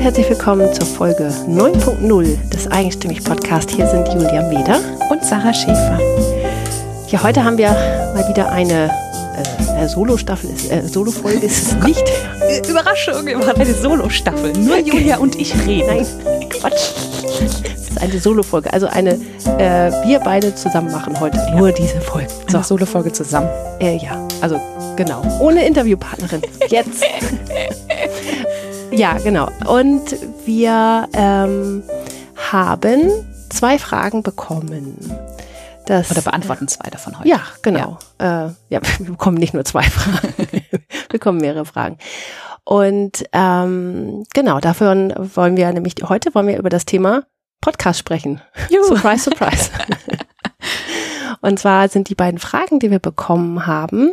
und herzlich willkommen zur Folge 9.0 des Eigenstimmig Podcast. Hier sind Julia Meder und Sarah Schäfer. Ja, heute haben wir mal wieder eine äh, Solo-Staffel, äh, Solo-Folge ist es nicht. Überraschung, wir machen eine Solo-Staffel. Nur Julia und ich reden. Nein, Quatsch. Es ist eine Solo-Folge, also eine, äh, wir beide zusammen machen heute ja. nur diese Folge. So. Eine Solo-Folge zusammen. Äh, ja, also genau, ohne Interviewpartnerin. Jetzt. Ja, genau. Und wir ähm, haben zwei Fragen bekommen. Das, Oder beantworten zwei davon heute. Ja, genau. Ja, äh, ja wir bekommen nicht nur zwei Fragen, wir bekommen mehrere Fragen. Und ähm, genau, dafür wollen wir nämlich heute wollen wir über das Thema Podcast sprechen. Juhu. Surprise, surprise. Und zwar sind die beiden Fragen, die wir bekommen haben,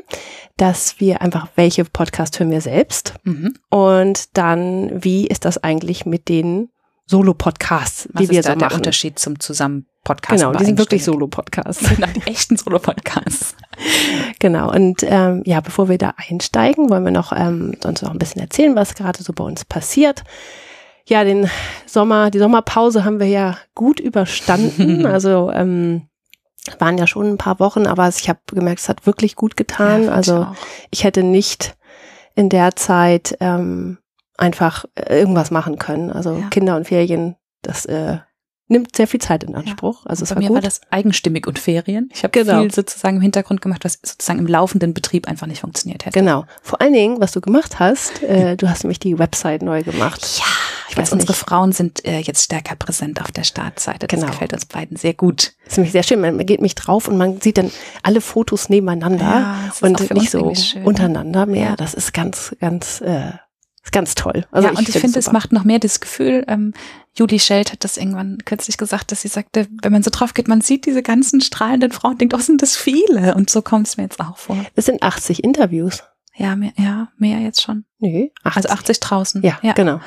dass wir einfach, welche Podcast hören wir selbst? Mhm. Und dann, wie ist das eigentlich mit den Solo-Podcasts, die wir so machen? Was ist der Unterschied zum zusammen Podcast? Genau, die sind wirklich Solo-Podcasts. Genau, die echten Solo-Podcasts. genau, und ähm, ja, bevor wir da einsteigen, wollen wir noch ähm, sonst noch ein bisschen erzählen, was gerade so bei uns passiert ja, den Sommer, die Sommerpause haben wir ja gut überstanden. Also ähm, waren ja schon ein paar Wochen, aber ich habe gemerkt, es hat wirklich gut getan. Ja, also ich, ich hätte nicht in der Zeit ähm, einfach äh, irgendwas machen können. Also ja. Kinder und Ferien, das äh, nimmt sehr viel Zeit in Anspruch. Ja. Also es bei war mir gut. war das eigenstimmig und Ferien. Ich habe genau. viel sozusagen im Hintergrund gemacht, was sozusagen im laufenden Betrieb einfach nicht funktioniert hätte. Genau. Vor allen Dingen, was du gemacht hast, äh, du hast nämlich die Website neu gemacht. Ja, ich weiß unsere Frauen sind äh, jetzt stärker präsent auf der Startseite. Das genau. gefällt uns beiden sehr gut. Das ist nämlich sehr schön. Man geht mich drauf und man sieht dann alle Fotos nebeneinander ja, und nicht so schön, untereinander mehr. Ja. Das ist ganz, ganz äh, ist ganz toll. Also ja, ich und ich finde, es macht noch mehr das Gefühl, ähm, Julie Schelt hat das irgendwann kürzlich gesagt, dass sie sagte, wenn man so drauf geht, man sieht diese ganzen strahlenden Frauen und denkt, oh, sind das viele? Und so kommt es mir jetzt auch vor. Das sind 80 Interviews. Ja, mehr, ja, mehr jetzt schon. Nee, 80. Also 80 draußen. Ja, ja, genau.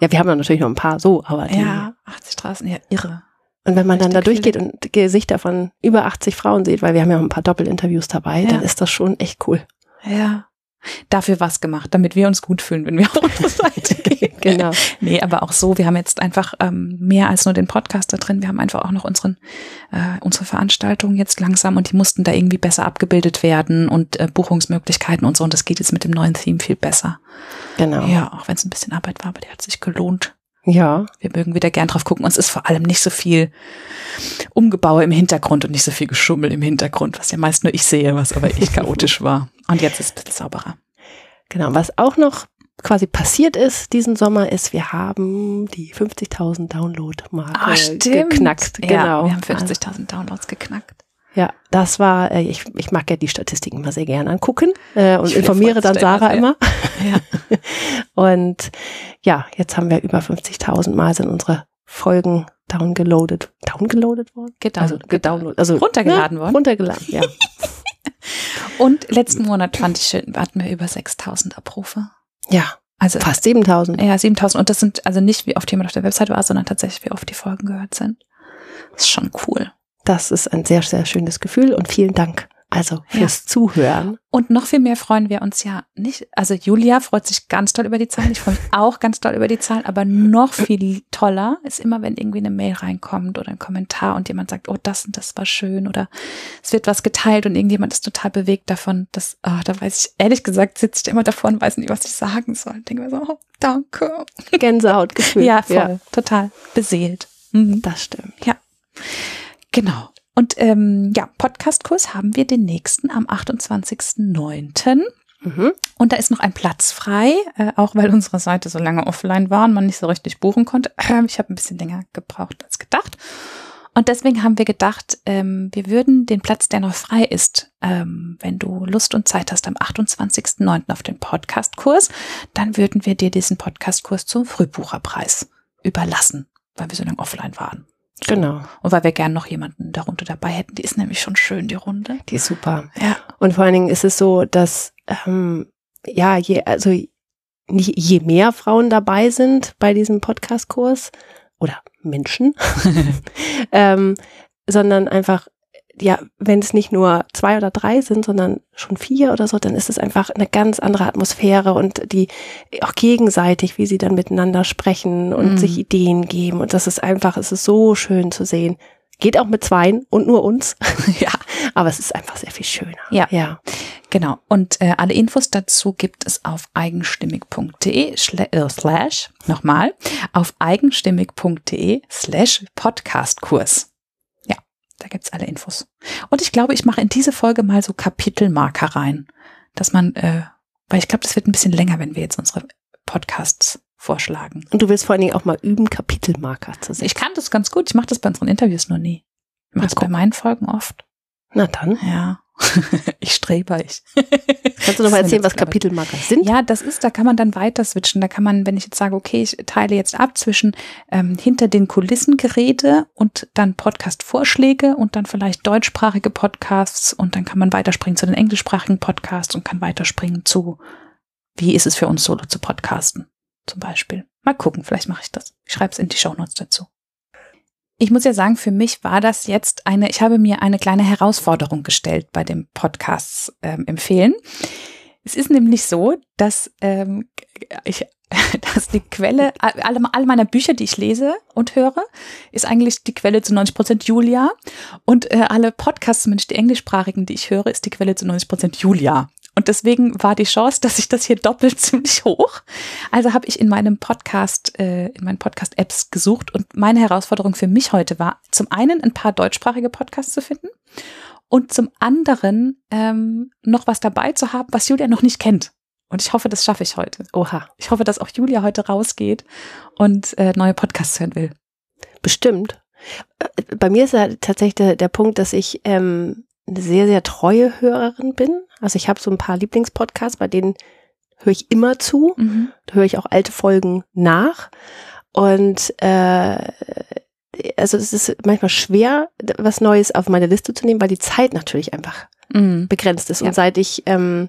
Ja, wir haben dann natürlich noch ein paar so, aber die, Ja, 80 draußen, ja, irre. Und wenn man dann da durchgeht und Gesichter von über 80 Frauen sieht, weil wir haben ja auch ein paar Doppelinterviews dabei, ja. dann ist das schon echt cool. Ja dafür was gemacht, damit wir uns gut fühlen, wenn wir auf unsere Seite gehen. genau. Nee, aber auch so, wir haben jetzt einfach ähm, mehr als nur den Podcast da drin. Wir haben einfach auch noch unseren, äh, unsere Veranstaltungen jetzt langsam und die mussten da irgendwie besser abgebildet werden und äh, Buchungsmöglichkeiten und so. Und das geht jetzt mit dem neuen Theme viel besser. Genau. Ja, auch wenn es ein bisschen Arbeit war, aber der hat sich gelohnt. Ja. Wir mögen wieder gern drauf gucken. Uns ist vor allem nicht so viel Umgebaue im Hintergrund und nicht so viel Geschummel im Hintergrund, was ja meist nur ich sehe, was aber echt chaotisch war. Und jetzt ist es ein bisschen sauberer. Genau. Was auch noch quasi passiert ist diesen Sommer, ist, wir haben die 50.000 Download-Marke ah, geknackt. Ja, genau. Wir haben 50.000 Downloads geknackt. Ja, das war, äh, ich, ich mag ja die Statistiken immer sehr gerne angucken äh, und informiere dann Sarah immer. Ja. und ja, jetzt haben wir über 50.000 Mal sind unsere Folgen downgeloadet, downgeloadet worden? Gedown also gedownloadet, also runtergeladen ne? worden. Runtergeladen, ja. und letzten Monat fand ich hatten wir über 6.000 Abrufe. Ja. Also fast 7000. Ja, 7000. Und das sind also nicht, wie oft jemand auf der Website war, sondern tatsächlich, wie oft die Folgen gehört sind. Das ist schon cool. Das ist ein sehr, sehr schönes Gefühl und vielen Dank also fürs ja. Zuhören. Und noch viel mehr freuen wir uns ja nicht. Also Julia freut sich ganz toll über die Zahlen. Ich freue mich auch ganz toll über die Zahlen. Aber noch viel toller ist immer, wenn irgendwie eine Mail reinkommt oder ein Kommentar und jemand sagt, oh, das und das war schön oder es wird was geteilt und irgendjemand ist total bewegt davon. Das, oh, da weiß ich, ehrlich gesagt, sitze ich immer davor und weiß nicht, was ich sagen soll. Denke mir so, oh, danke. Gänsehautgefühl. ja, voll. Ja. Total beseelt. Mhm. Das stimmt. Ja. Genau. Und ähm, ja, Podcastkurs haben wir den nächsten am 28.09. Mhm. Und da ist noch ein Platz frei, äh, auch weil unsere Seite so lange offline war und man nicht so richtig buchen konnte. Ähm, ich habe ein bisschen länger gebraucht als gedacht. Und deswegen haben wir gedacht, ähm, wir würden den Platz, der noch frei ist, ähm, wenn du Lust und Zeit hast, am 28.09. auf den Podcastkurs, dann würden wir dir diesen Podcastkurs zum Frühbucherpreis überlassen, weil wir so lange offline waren. So. Genau. Und weil wir gern noch jemanden darunter dabei hätten. Die ist nämlich schon schön, die Runde. Die ist super. Ja. Und vor allen Dingen ist es so, dass ähm, ja, je, also nicht je mehr Frauen dabei sind bei diesem Podcast-Kurs oder Menschen, ähm, sondern einfach ja, wenn es nicht nur zwei oder drei sind, sondern schon vier oder so, dann ist es einfach eine ganz andere Atmosphäre und die auch gegenseitig, wie sie dann miteinander sprechen und mm. sich Ideen geben. Und das ist einfach, es ist so schön zu sehen. Geht auch mit zweien und nur uns. ja. Aber es ist einfach sehr viel schöner. Ja. Ja. Genau. Und äh, alle Infos dazu gibt es auf eigenstimmig.de äh, slash, nochmal, auf eigenstimmig.de slash Podcastkurs. Da gibt's alle Infos. Und ich glaube, ich mache in diese Folge mal so Kapitelmarker rein, dass man, äh, weil ich glaube, das wird ein bisschen länger, wenn wir jetzt unsere Podcasts vorschlagen. Und du willst vor allen Dingen auch mal üben, Kapitelmarker zu setzen. Ich kann das ganz gut. Ich mache das bei unseren Interviews nur nie. Ich mache das bei meinen Folgen oft. Na dann. Ja. ich strebe ich. Kannst du noch mal erzählen, was Kapitelmarker sind? Ja, das ist, da kann man dann weiter switchen. Da kann man, wenn ich jetzt sage, okay, ich teile jetzt ab zwischen ähm, hinter den Kulissen Geräte und dann Podcast-Vorschläge und dann vielleicht deutschsprachige Podcasts und dann kann man weiterspringen zu den englischsprachigen Podcasts und kann weiterspringen zu, wie ist es für uns solo zu podcasten, zum Beispiel. Mal gucken, vielleicht mache ich das. Ich schreibe es in die Shownotes dazu. Ich muss ja sagen, für mich war das jetzt eine, ich habe mir eine kleine Herausforderung gestellt bei dem Podcast ähm, empfehlen. Es ist nämlich so, dass ähm, ich, dass die Quelle, alle, alle meiner Bücher, die ich lese und höre, ist eigentlich die Quelle zu 90 Prozent Julia. Und äh, alle Podcasts, zumindest die englischsprachigen, die ich höre, ist die Quelle zu 90 Prozent Julia. Und deswegen war die Chance, dass ich das hier doppelt ziemlich hoch. Also habe ich in meinem Podcast, äh, in meinen Podcast-Apps gesucht und meine Herausforderung für mich heute war, zum einen ein paar deutschsprachige Podcasts zu finden und zum anderen ähm, noch was dabei zu haben, was Julia noch nicht kennt. Und ich hoffe, das schaffe ich heute. Oha. Ich hoffe, dass auch Julia heute rausgeht und äh, neue Podcasts hören will. Bestimmt. Äh, bei mir ist ja tatsächlich der, der Punkt, dass ich ähm, eine sehr, sehr treue Hörerin bin. Also ich habe so ein paar Lieblingspodcasts, bei denen höre ich immer zu. Mhm. Da höre ich auch alte Folgen nach. Und äh, also es ist manchmal schwer, was Neues auf meine Liste zu nehmen, weil die Zeit natürlich einfach mhm. begrenzt ist. Ja. Und seit ich ähm,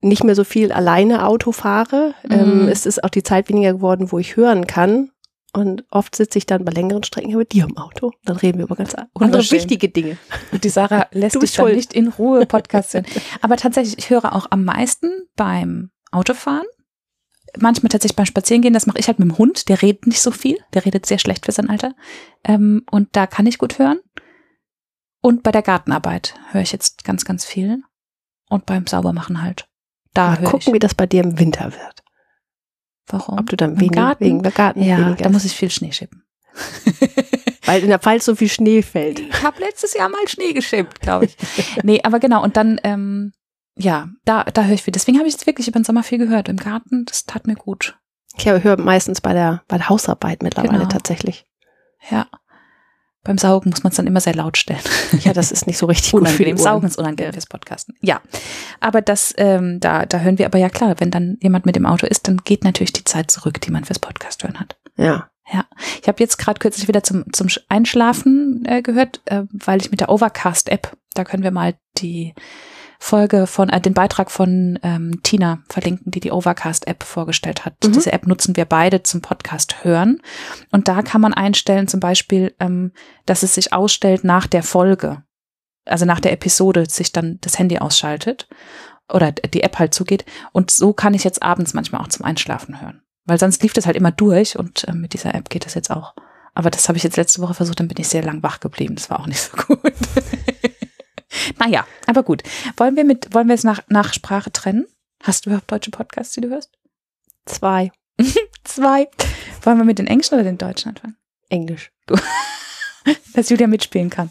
nicht mehr so viel alleine Auto fahre, ähm, mhm. ist es auch die Zeit weniger geworden, wo ich hören kann. Und oft sitze ich dann bei längeren Strecken mit dir im Auto. Dann reden wir über ganz andere wichtige Dinge. Und die Sarah lässt dich dann nicht in Ruhe Podcast hören. Aber tatsächlich, ich höre auch am meisten beim Autofahren. Manchmal tatsächlich beim Spazierengehen. Das mache ich halt mit dem Hund. Der redet nicht so viel. Der redet sehr schlecht für sein Alter. Ähm, und da kann ich gut hören. Und bei der Gartenarbeit höre ich jetzt ganz, ganz viel. Und beim Saubermachen halt. Da Mal gucken, ich. wie das bei dir im Winter wird. Warum? Ob du dann wenig, Garten? wegen der Garten Ja, weniger da muss ich viel Schnee schippen. Weil in der Pfalz so viel Schnee fällt. Ich habe letztes Jahr mal Schnee geschippt, glaube ich. nee, aber genau, und dann, ähm, ja, da, da höre ich viel. Deswegen habe ich es wirklich über den Sommer viel gehört. Im Garten, das tat mir gut. Ich höre meistens bei der, bei der Hausarbeit mittlerweile genau. tatsächlich. Ja. Beim Saugen muss man es dann immer sehr laut stellen. Ja, das ist nicht so richtig gut für den Saugen ist unangenehm fürs Podcasten. Ja, aber das, ähm, da, da hören wir aber ja klar, wenn dann jemand mit dem Auto ist, dann geht natürlich die Zeit zurück, die man fürs Podcast hören hat. Ja. Ja, ich habe jetzt gerade kürzlich wieder zum, zum Einschlafen äh, gehört, äh, weil ich mit der Overcast-App, da können wir mal die Folge von, äh, den Beitrag von ähm, Tina verlinken, die die Overcast-App vorgestellt hat. Mhm. Diese App nutzen wir beide zum Podcast hören. Und da kann man einstellen zum Beispiel, ähm, dass es sich ausstellt nach der Folge. Also nach der Episode sich dann das Handy ausschaltet oder die App halt zugeht. Und so kann ich jetzt abends manchmal auch zum Einschlafen hören. Weil sonst lief das halt immer durch und äh, mit dieser App geht das jetzt auch. Aber das habe ich jetzt letzte Woche versucht, dann bin ich sehr lang wach geblieben. Das war auch nicht so gut. Naja, aber gut. Wollen wir mit, wollen wir es nach, nach Sprache trennen? Hast du überhaupt deutsche Podcasts, die du hörst? Zwei. Zwei. Wollen wir mit den Englischen oder den Deutschen anfangen? Englisch. Dass Julia mitspielen kann.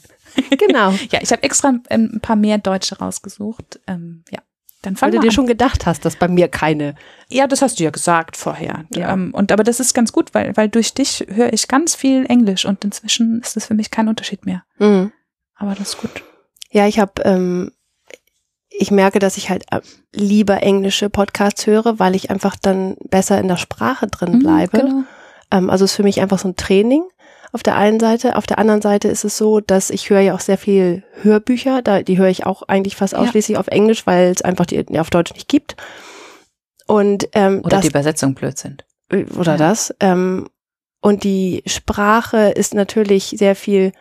Genau. ja, ich habe extra ein paar mehr Deutsche rausgesucht. Ähm, ja. Dann Weil du dir an. schon gedacht hast, dass bei mir keine. Ja, das hast du ja gesagt vorher. Ja. Ähm, und aber das ist ganz gut, weil, weil durch dich höre ich ganz viel Englisch und inzwischen ist das für mich kein Unterschied mehr. Mhm. Aber das ist gut. Ja, ich habe, ähm, ich merke, dass ich halt äh, lieber englische Podcasts höre, weil ich einfach dann besser in der Sprache drin mhm, bleibe. Mhm, genau. ähm, also ist für mich einfach so ein Training auf der einen Seite. Auf der anderen Seite ist es so, dass ich höre ja auch sehr viel Hörbücher. Da, die höre ich auch eigentlich fast ausschließlich ja. auf Englisch, weil es einfach die auf Deutsch nicht gibt. Und ähm, oder das, die Übersetzung blöd sind. Oder ja. das. Ähm, und die Sprache ist natürlich sehr viel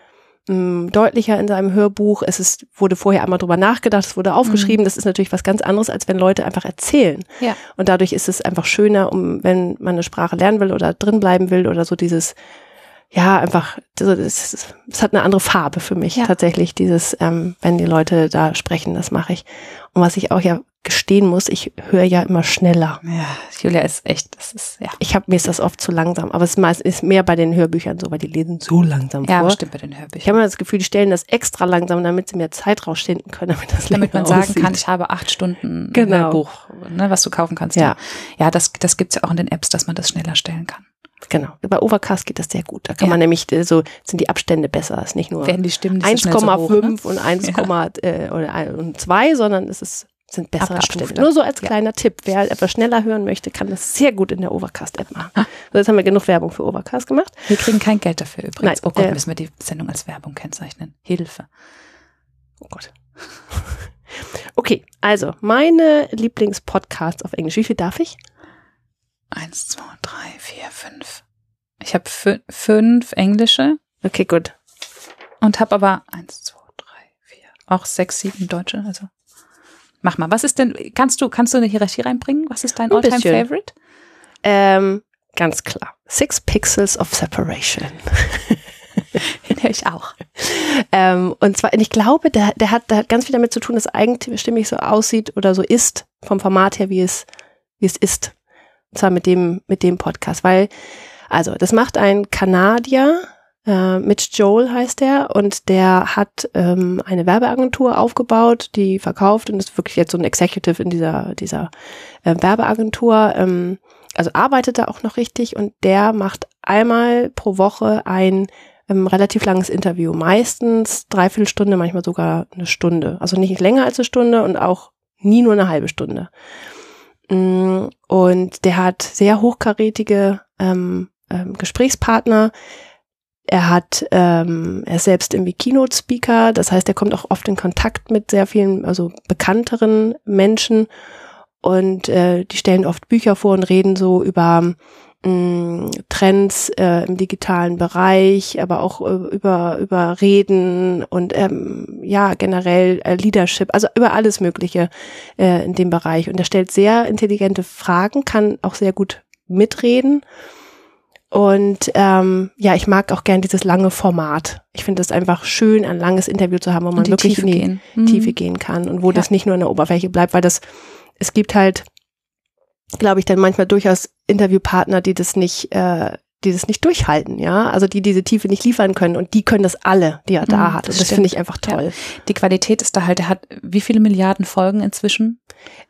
mh, deutlicher in seinem Hörbuch. Es ist, wurde vorher einmal drüber nachgedacht, es wurde aufgeschrieben. Mhm. Das ist natürlich was ganz anderes, als wenn Leute einfach erzählen. Ja. Und dadurch ist es einfach schöner, um, wenn man eine Sprache lernen will oder drin bleiben will oder so dieses, ja, einfach, es hat eine andere Farbe für mich ja. tatsächlich, dieses, ähm, wenn die Leute da sprechen, das mache ich. Und was ich auch ja gestehen muss, ich höre ja immer schneller. Ja, Julia ist echt, das ist, ja. Ich habe mir ist das oft zu langsam, aber es ist, mehr bei den Hörbüchern so, weil die lesen so langsam ja, vor. Ja, stimmt bei den Hörbüchern. Ich habe immer das Gefühl, die stellen das extra langsam, damit sie mehr Zeit rausschinden können, damit das Damit man sagen aussieht. kann, ich habe acht Stunden genau. Hörbuch, ne, was du kaufen kannst. Ja, ja das, das gibt's ja auch in den Apps, dass man das schneller stellen kann. Genau. Bei Overcast geht das sehr gut. Da kann ja. man nämlich äh, so sind die Abstände besser. Es ist nicht nur 1,5 so ne? und 1, ja. äh, oder und 2, sondern es ist sind bessere Abstände. Nur so als kleiner ja. Tipp. Wer etwas schneller hören möchte, kann das sehr gut in der Overcast-App machen. Ah. So, jetzt haben wir genug Werbung für Overcast gemacht. Wir kriegen kein Geld dafür übrigens. Nein, oh Gott, äh, müssen wir die Sendung als Werbung kennzeichnen. Hilfe. Oh Gott. okay, also meine Lieblingspodcasts auf Englisch. Wie viel darf ich? Eins, zwei, drei, vier, fünf. Ich habe fünf englische. Okay, gut. Und habe aber eins, zwei, drei, vier, auch sechs, sieben deutsche. Also Mach mal, was ist denn, kannst du, kannst du eine Hierarchie reinbringen? Was ist dein Alltime Favorite? Ähm, ganz klar. Six Pixels of Separation. Den höre ich auch. Ähm, und zwar, ich glaube, der, der, hat, der hat ganz viel damit zu tun, dass eigentümlich so aussieht oder so ist, vom Format her, wie es, wie es ist. Und zwar mit dem, mit dem Podcast. Weil, also, das macht ein Kanadier, äh, Mitch Joel heißt der und der hat ähm, eine Werbeagentur aufgebaut, die verkauft und ist wirklich jetzt so ein Executive in dieser, dieser äh, Werbeagentur. Ähm, also arbeitet da auch noch richtig und der macht einmal pro Woche ein ähm, relativ langes Interview, meistens dreiviertel Stunde, manchmal sogar eine Stunde. Also nicht länger als eine Stunde und auch nie nur eine halbe Stunde. Mm, und der hat sehr hochkarätige ähm, ähm, Gesprächspartner, er hat, ähm, er ist selbst irgendwie Keynote-Speaker, das heißt, er kommt auch oft in Kontakt mit sehr vielen, also bekannteren Menschen. Und äh, die stellen oft Bücher vor und reden so über mh, mm, Trends äh, im digitalen Bereich, aber auch äh, über über Reden und ähm, ja generell äh, Leadership, also über alles Mögliche äh, in dem Bereich. Und er stellt sehr intelligente Fragen, kann auch sehr gut mitreden und ähm, ja, ich mag auch gern dieses lange Format. Ich finde es einfach schön, ein langes Interview zu haben, wo man wirklich Tiefe in die gehen. Mhm. Tiefe gehen kann und wo ja. das nicht nur in der Oberfläche bleibt, weil das, es gibt halt, glaube ich, dann manchmal durchaus Interviewpartner, die das nicht, äh, die das nicht durchhalten, ja, also die diese Tiefe nicht liefern können und die können das alle, die er da mhm, hat. Und das, finde ich einfach toll. Ja. Die Qualität ist da halt, er hat wie viele Milliarden Folgen inzwischen?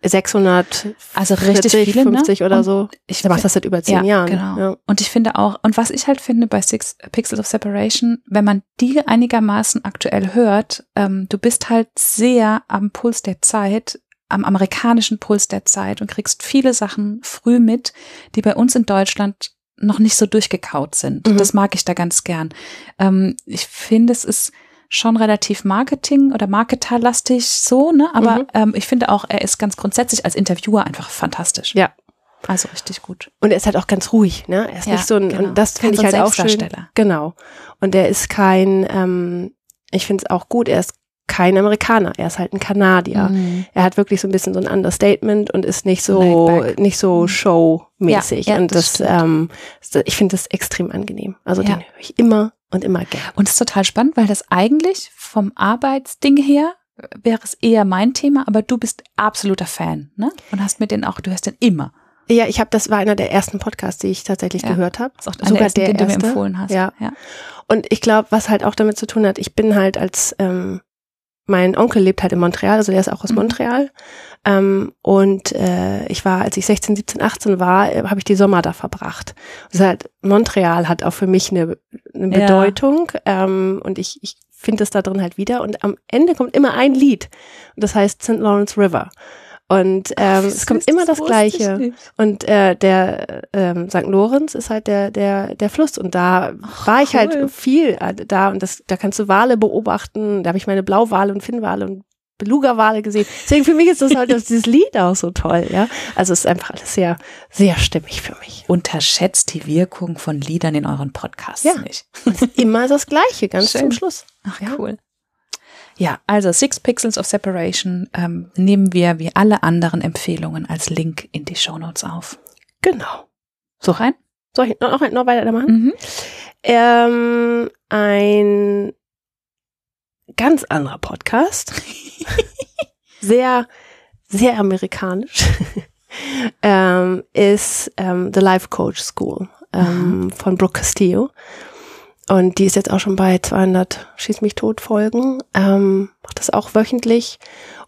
600, also richtig 40, viele, 50 ne? oder so. Ich mache das seit über zehn ja, Jahren. Genau. Ja. Und ich finde auch, und was ich halt finde bei Six Pixels of Separation, wenn man die einigermaßen aktuell hört, ähm, du bist halt sehr am Puls der Zeit, am amerikanischen Puls der Zeit und kriegst viele Sachen früh mit, die bei uns in Deutschland noch nicht so durchgekaut sind. Mhm. Das mag ich da ganz gern. Ähm, ich finde, es ist schon relativ Marketing oder Marketerlastig so, ne? Aber mhm. ähm, ich finde auch, er ist ganz grundsätzlich als Interviewer einfach fantastisch. Ja. Also richtig gut. Und er ist halt auch ganz ruhig, ne? Er ist ja, nicht so ein, genau. und das finde ich halt auch schön. Genau. Und er ist kein, ähm, ich finde es auch gut, er ist kein Amerikaner, er ist halt ein Kanadier. Mhm. Er hat wirklich so ein bisschen so ein Understatement und ist nicht so nicht so mhm. showmäßig. Ja, ja, und das, das ähm, ich finde das extrem angenehm. Also ja. den höre ich immer und immer gerne. Und es ist total spannend, weil das eigentlich vom Arbeitsding her wäre es eher mein Thema, aber du bist absoluter Fan, ne? Und hast mit den auch, du hörst den immer. Ja, ich habe, das war einer der ersten Podcasts, die ich tatsächlich ja. gehört habe. Sogar der, ersten, der den erste. du mir empfohlen hast. Ja. ja. Und ich glaube, was halt auch damit zu tun hat, ich bin halt als ähm, mein Onkel lebt halt in Montreal, also der ist auch aus mhm. Montreal. Ähm, und äh, ich war, als ich 16, 17, 18 war, äh, habe ich die Sommer da verbracht. Also halt, Montreal hat auch für mich eine, eine Bedeutung ja. ähm, und ich, ich finde es da drin halt wieder. Und am Ende kommt immer ein Lied und das heißt St. Lawrence River. Und ähm, Ach, es kommt immer das, das Gleiche. Und äh, der ähm, St. Lorenz ist halt der der der Fluss und da Ach, war ich halt cool. halt viel äh, da und das da kannst du Wale beobachten. Da habe ich meine Blauwale und Finnwale und Beluga-Wale gesehen. Deswegen für mich ist das halt dieses Lied auch so toll, ja. Also es ist einfach alles sehr, sehr stimmig für mich. Unterschätzt die Wirkung von Liedern in euren Podcasts ja. nicht. Immer das Gleiche, ganz Schön. zum Schluss. Ach, ja. cool. Ja, also Six Pixels of Separation ähm, nehmen wir wie alle anderen Empfehlungen als Link in die Show Notes auf. Genau. So rein? Soll ich noch, noch weiter machen? Mhm. Ähm, ein ganz anderer Podcast. sehr, sehr amerikanisch. ähm, ist ähm, The Life Coach School ähm, von Brooke Castillo. Und die ist jetzt auch schon bei 200 Schieß mich tot Folgen. Ähm, macht das auch wöchentlich.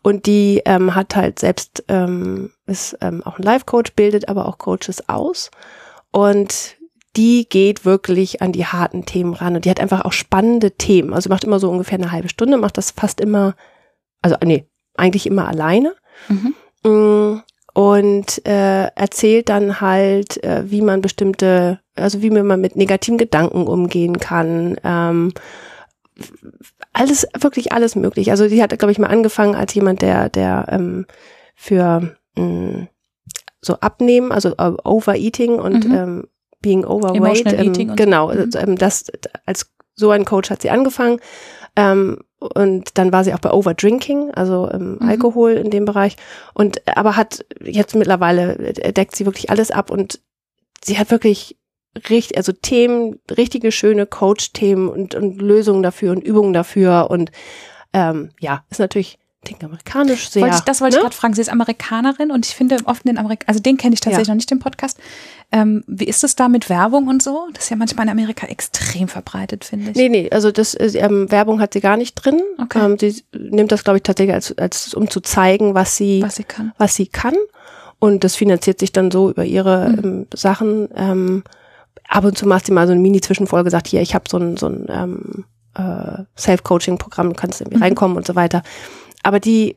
Und die ähm, hat halt selbst, ähm, ist ähm, auch ein Life Coach, bildet aber auch Coaches aus. Und die geht wirklich an die harten Themen ran und die hat einfach auch spannende Themen. Also macht immer so ungefähr eine halbe Stunde, macht das fast immer, also nee, eigentlich immer alleine. Mhm. Und äh, erzählt dann halt, äh, wie man bestimmte, also wie man mit negativen Gedanken umgehen kann. Ähm, alles, wirklich alles möglich. Also die hat, glaube ich, mal angefangen als jemand, der, der ähm, für mh, mm, so abnehmen, also uh, Overeating und mhm. ähm, Being Overweight. Ähm, genau, mhm. ähm, das als so ein Coach hat sie angefangen. Ähm, und dann war sie auch bei Overdrinking, also ähm, mhm. Alkohol in dem Bereich. Und aber hat jetzt mittlerweile deckt sie wirklich alles ab und sie hat wirklich richtig, also Themen, richtige schöne Coach-Themen und, und Lösungen dafür und Übungen dafür und ähm, ja, ist natürlich klingt amerikanisch sehr. Wollte ich, das wollte ne? ich gerade fragen. Sie ist Amerikanerin und ich finde oft den Amerik also den kenne ich tatsächlich ja. noch nicht, den Podcast. Ähm, wie ist es da mit Werbung und so? Das ist ja manchmal in Amerika extrem verbreitet, finde ich. Nee, nee, also das ähm, Werbung hat sie gar nicht drin. Okay. Ähm, sie nimmt das, glaube ich, tatsächlich als, als um zu zeigen, was sie, was sie kann. Was sie kann. Und das finanziert sich dann so über ihre mhm. ähm, Sachen. Ähm, ab und zu macht sie mal so eine Mini-Zwischenfolge, sagt, hier, ich habe so ein, so ein ähm, äh, Self-Coaching-Programm, du kannst irgendwie mhm. reinkommen und so weiter aber die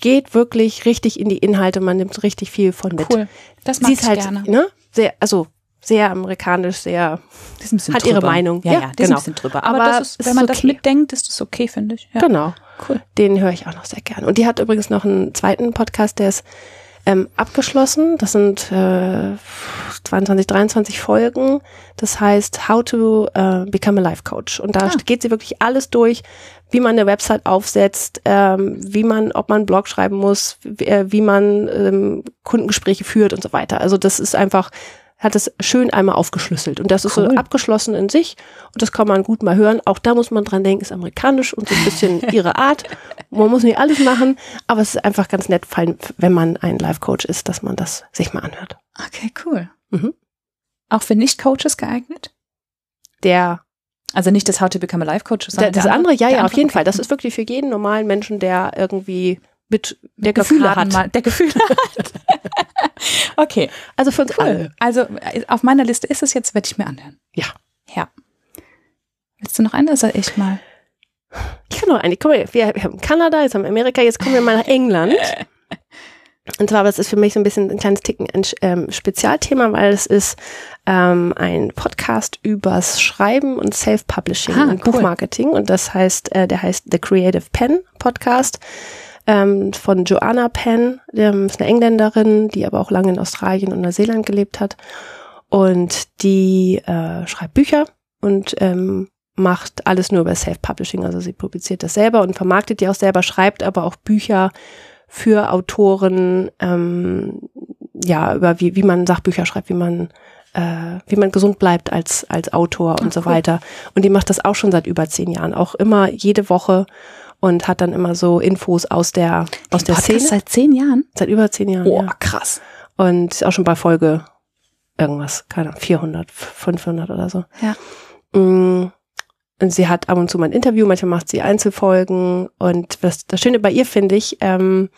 geht wirklich richtig in die Inhalte, man nimmt richtig viel von mit. Cool. Das mag Sie ist ich halt, gerne. Ne, sehr, also sehr amerikanisch, sehr hat drüber. ihre Meinung. Ja, ja, ja genau. drüber. Aber, Aber ist, wenn man okay. das mitdenkt, ist das okay, finde ich. Ja. Genau. Cool. Den höre ich auch noch sehr gerne. Und die hat übrigens noch einen zweiten Podcast, der ist ähm, abgeschlossen. Das sind äh, 22, 23 Folgen. Das heißt How to uh, Become a Life Coach. Und da ah. geht sie wirklich alles durch, wie man eine Website aufsetzt, ähm, wie man, ob man einen Blog schreiben muss, wie, äh, wie man ähm, Kundengespräche führt und so weiter. Also das ist einfach hat es schön einmal aufgeschlüsselt. Und das ist cool. so abgeschlossen in sich. Und das kann man gut mal hören. Auch da muss man dran denken, ist amerikanisch und so ein bisschen ihre Art. Man muss nicht alles machen, aber es ist einfach ganz nett, wenn man ein Life-Coach ist, dass man das sich mal anhört. Okay, cool. Mhm. Auch für Nicht-Coaches geeignet? Der also nicht das How to Become a Life Coach, sondern das andere, ja, ja, auf jeden. Fall. Das ist wirklich für jeden normalen Menschen, der irgendwie mit der Gefühle hat. Mal, der Gefühle hat. okay. Also für uns cool. alle. Also äh, auf meiner Liste ist es jetzt, werde ich mir anhören. Ja. Ja. Willst du noch eine? Soll ich mal? Ich kann noch eine. Komm, wir, wir haben Kanada, jetzt haben wir Amerika, jetzt kommen wir mal nach England. Und zwar, das ist für mich so ein bisschen ein kleines Ticken ein ähm, Spezialthema, weil es ist ähm, ein Podcast übers Schreiben und Self-Publishing ah, und cool. Buchmarketing. Und das heißt, äh, der heißt The Creative Pen Podcast ähm, von Joanna Penn, die ist eine Engländerin, die aber auch lange in Australien und Neuseeland gelebt hat. Und die äh, schreibt Bücher und ähm, macht alles nur über Self-Publishing. Also sie publiziert das selber und vermarktet die auch selber, schreibt aber auch Bücher für Autoren, ähm, ja, über wie, wie man Sachbücher schreibt, wie man äh, wie man gesund bleibt als, als Autor und Ach, so cool. weiter. Und die macht das auch schon seit über zehn Jahren. Auch immer jede Woche und hat dann immer so Infos aus der, aus der Szene. Seit zehn Jahren? Seit über zehn Jahren. Oh, ja. krass. Und auch schon bei Folge irgendwas, keine Ahnung, 400, 500 oder so. Ja. Mm, und sie hat ab und zu mal ein Interview, manchmal macht sie Einzelfolgen. Und was das Schöne bei ihr finde ich, ähm,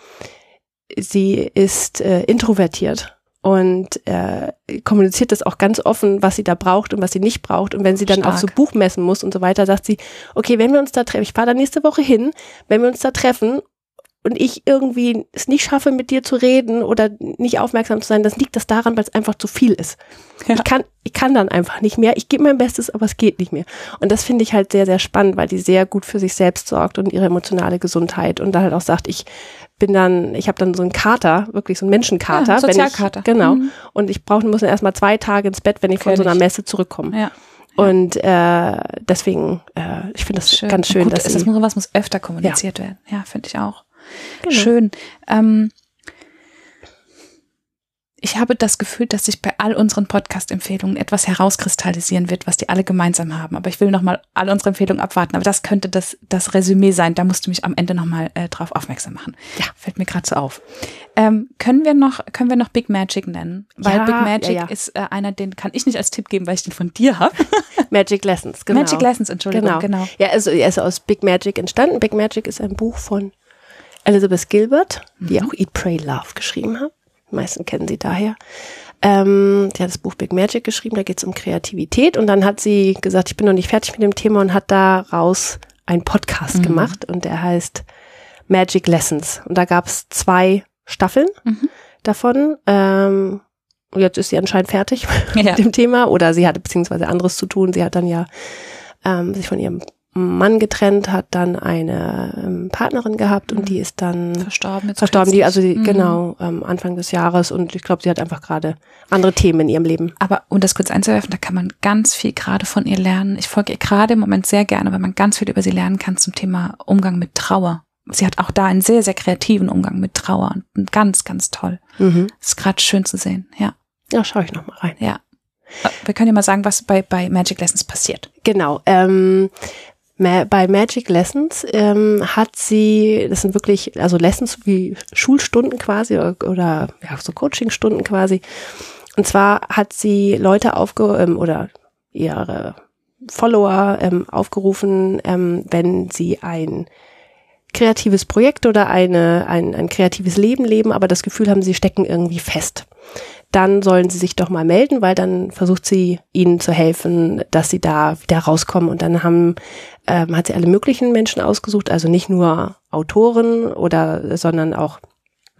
sie ist äh, introvertiert und äh, kommuniziert das auch ganz offen, was sie da braucht und was sie nicht braucht. Und wenn sie dann Stark. auf so Buchmessen muss und so weiter, sagt sie, okay, wenn wir uns da treffen, ich fahre da nächste Woche hin, wenn wir uns da treffen, und ich irgendwie es nicht schaffe, mit dir zu reden oder nicht aufmerksam zu sein, dann liegt das daran, weil es einfach zu viel ist. Ja. Ich kann, ich kann dann einfach nicht mehr. Ich gebe mein Bestes, aber es geht nicht mehr. Und das finde ich halt sehr, sehr spannend, weil die sehr gut für sich selbst sorgt und ihre emotionale Gesundheit und da halt auch sagt, ich bin dann, ich habe dann so einen Kater, wirklich so einen Menschenkater. Ja, Sozialkater. Ich, genau. Mhm. Und ich brauche, muss dann erstmal zwei Tage ins Bett, wenn ich von so einer Messe zurückkomme. Ja. Und äh, deswegen, äh, ich finde das schön. ganz schön, gut, dass das muss sowas muss öfter kommuniziert ja. werden. Ja, finde ich auch. Genau. Schön. Ähm, ich habe das Gefühl, dass sich bei all unseren Podcast-Empfehlungen etwas herauskristallisieren wird, was die alle gemeinsam haben. Aber ich will nochmal alle unsere Empfehlungen abwarten. Aber das könnte das, das Resümee sein. Da musst du mich am Ende nochmal äh, drauf aufmerksam machen. Ja. Fällt mir gerade so auf. Ähm, können wir noch, können wir noch Big Magic nennen? Weil ja, Big Magic ja, ist äh, einer, den kann ich nicht als Tipp geben, weil ich den von dir habe. Magic Lessons, genau. Magic Lessons, Entschuldigung, genau. genau. Ja, also er ist aus Big Magic entstanden. Big Magic ist ein Buch von Elizabeth Gilbert, die mhm. auch Eat, Pray, Love geschrieben hat. Die meisten kennen sie daher. Ähm, die hat das Buch Big Magic geschrieben, da geht es um Kreativität und dann hat sie gesagt, ich bin noch nicht fertig mit dem Thema und hat daraus einen Podcast mhm. gemacht und der heißt Magic Lessons. Und da gab es zwei Staffeln mhm. davon. Ähm, und jetzt ist sie anscheinend fertig ja. mit dem Thema oder sie hatte beziehungsweise anderes zu tun. Sie hat dann ja ähm, sich von ihrem Mann getrennt, hat dann eine ähm, Partnerin gehabt und die mhm. ist dann verstorben. Verstorben, die, also die, mhm. genau, ähm, Anfang des Jahres und ich glaube, sie hat einfach gerade andere Themen in ihrem Leben. Aber um das kurz einzuwerfen, da kann man ganz viel gerade von ihr lernen. Ich folge ihr gerade im Moment sehr gerne, weil man ganz viel über sie lernen kann zum Thema Umgang mit Trauer. Sie hat auch da einen sehr, sehr kreativen Umgang mit Trauer und ganz, ganz toll. Mhm. Ist gerade schön zu sehen, ja. Ja, schaue ich noch mal rein. Ja. Wir können ja mal sagen, was bei, bei Magic Lessons passiert. Genau. Ähm, bei Magic Lessons ähm, hat sie, das sind wirklich, also Lessons wie Schulstunden quasi oder, oder ja, so Coachingstunden quasi. Und zwar hat sie Leute aufge ähm, oder ihre Follower ähm, aufgerufen, ähm, wenn sie ein kreatives Projekt oder eine, ein, ein kreatives Leben leben, aber das Gefühl haben, sie stecken irgendwie fest dann sollen sie sich doch mal melden, weil dann versucht sie ihnen zu helfen, dass sie da wieder rauskommen. Und dann haben, ähm, hat sie alle möglichen Menschen ausgesucht, also nicht nur Autoren oder, sondern auch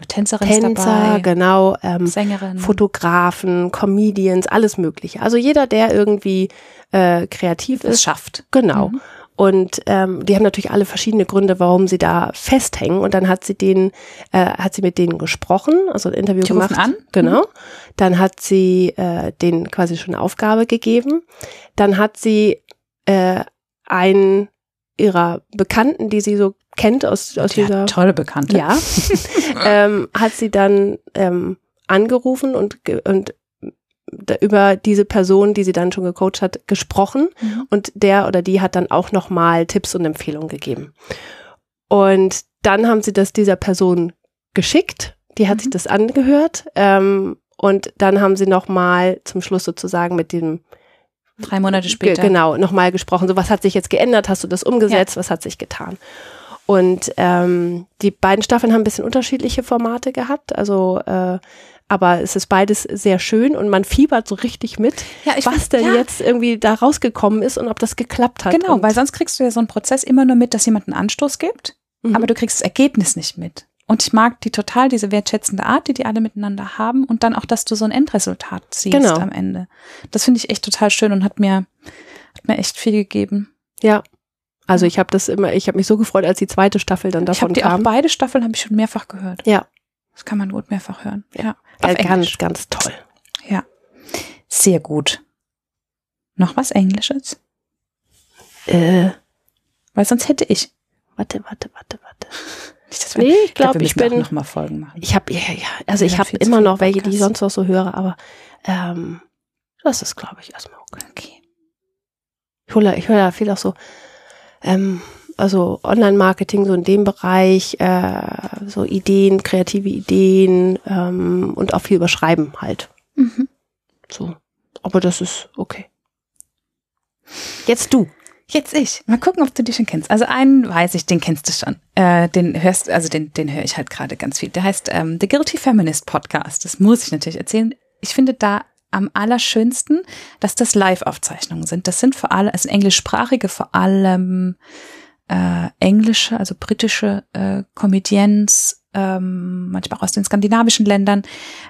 Tänzerin Tänzer, dabei, genau, ähm, Sängerin, Fotografen, Comedians, alles Mögliche. Also jeder, der irgendwie äh, kreativ ist, schafft. Genau. Mhm. Und ähm, die haben natürlich alle verschiedene Gründe, warum sie da festhängen. Und dann hat sie den, äh, hat sie mit denen gesprochen, also ein Interview die gemacht. An. Genau. Mhm. Dann hat sie äh, denen quasi schon eine Aufgabe gegeben. Dann hat sie äh, einen ihrer Bekannten, die sie so kennt aus, aus die dieser tolle Bekannte. Ja, ähm, hat sie dann ähm, angerufen und und über diese Person, die sie dann schon gecoacht hat, gesprochen mhm. und der oder die hat dann auch nochmal Tipps und Empfehlungen gegeben. Und dann haben sie das dieser Person geschickt, die hat mhm. sich das angehört ähm, und dann haben sie nochmal zum Schluss sozusagen mit dem Drei Monate später. Genau, nochmal gesprochen. So, was hat sich jetzt geändert? Hast du das umgesetzt? Ja. Was hat sich getan? Und ähm, die beiden Staffeln haben ein bisschen unterschiedliche Formate gehabt. Also äh, aber es ist beides sehr schön und man fiebert so richtig mit, ja, was find, denn ja. jetzt irgendwie da rausgekommen ist und ob das geklappt hat. Genau, weil sonst kriegst du ja so einen Prozess immer nur mit, dass jemand einen Anstoß gibt, mhm. aber du kriegst das Ergebnis nicht mit. Und ich mag die total, diese wertschätzende Art, die die alle miteinander haben und dann auch, dass du so ein Endresultat siehst genau. am Ende. Das finde ich echt total schön und hat mir, hat mir echt viel gegeben. Ja. Also ich habe das immer, ich habe mich so gefreut, als die zweite Staffel dann davon ich hab die kam. Auch beide Staffeln habe ich schon mehrfach gehört. Ja. Das kann man gut mehrfach hören. Ja. Äh, ganz, ganz toll. Ja. Sehr gut. Noch was Englisches? Äh. Weil sonst hätte ich. Warte, warte, warte, warte. Nicht, nee, ich glaube, ich bin noch mal Folgen machen. Ich habe ja, ja, also ich habe immer noch welche, die ich sonst noch so höre, aber ähm, das ist, glaube ich, erstmal okay. okay. Ich höre, ich höre ja viel auch so ähm, also Online-Marketing so in dem Bereich, äh, so Ideen, kreative Ideen ähm, und auch viel überschreiben halt. Mhm. So. Aber das ist okay. Jetzt du. Jetzt ich. Mal gucken, ob du die schon kennst. Also einen weiß ich, den kennst du schon. Äh, den hörst, also den, den höre ich halt gerade ganz viel. Der heißt ähm, The Guilty Feminist Podcast. Das muss ich natürlich erzählen. Ich finde da am allerschönsten, dass das Live-Aufzeichnungen sind. Das sind vor allem, also englischsprachige vor allem äh, englische, also britische äh, Comedians, ähm, manchmal auch aus den skandinavischen Ländern,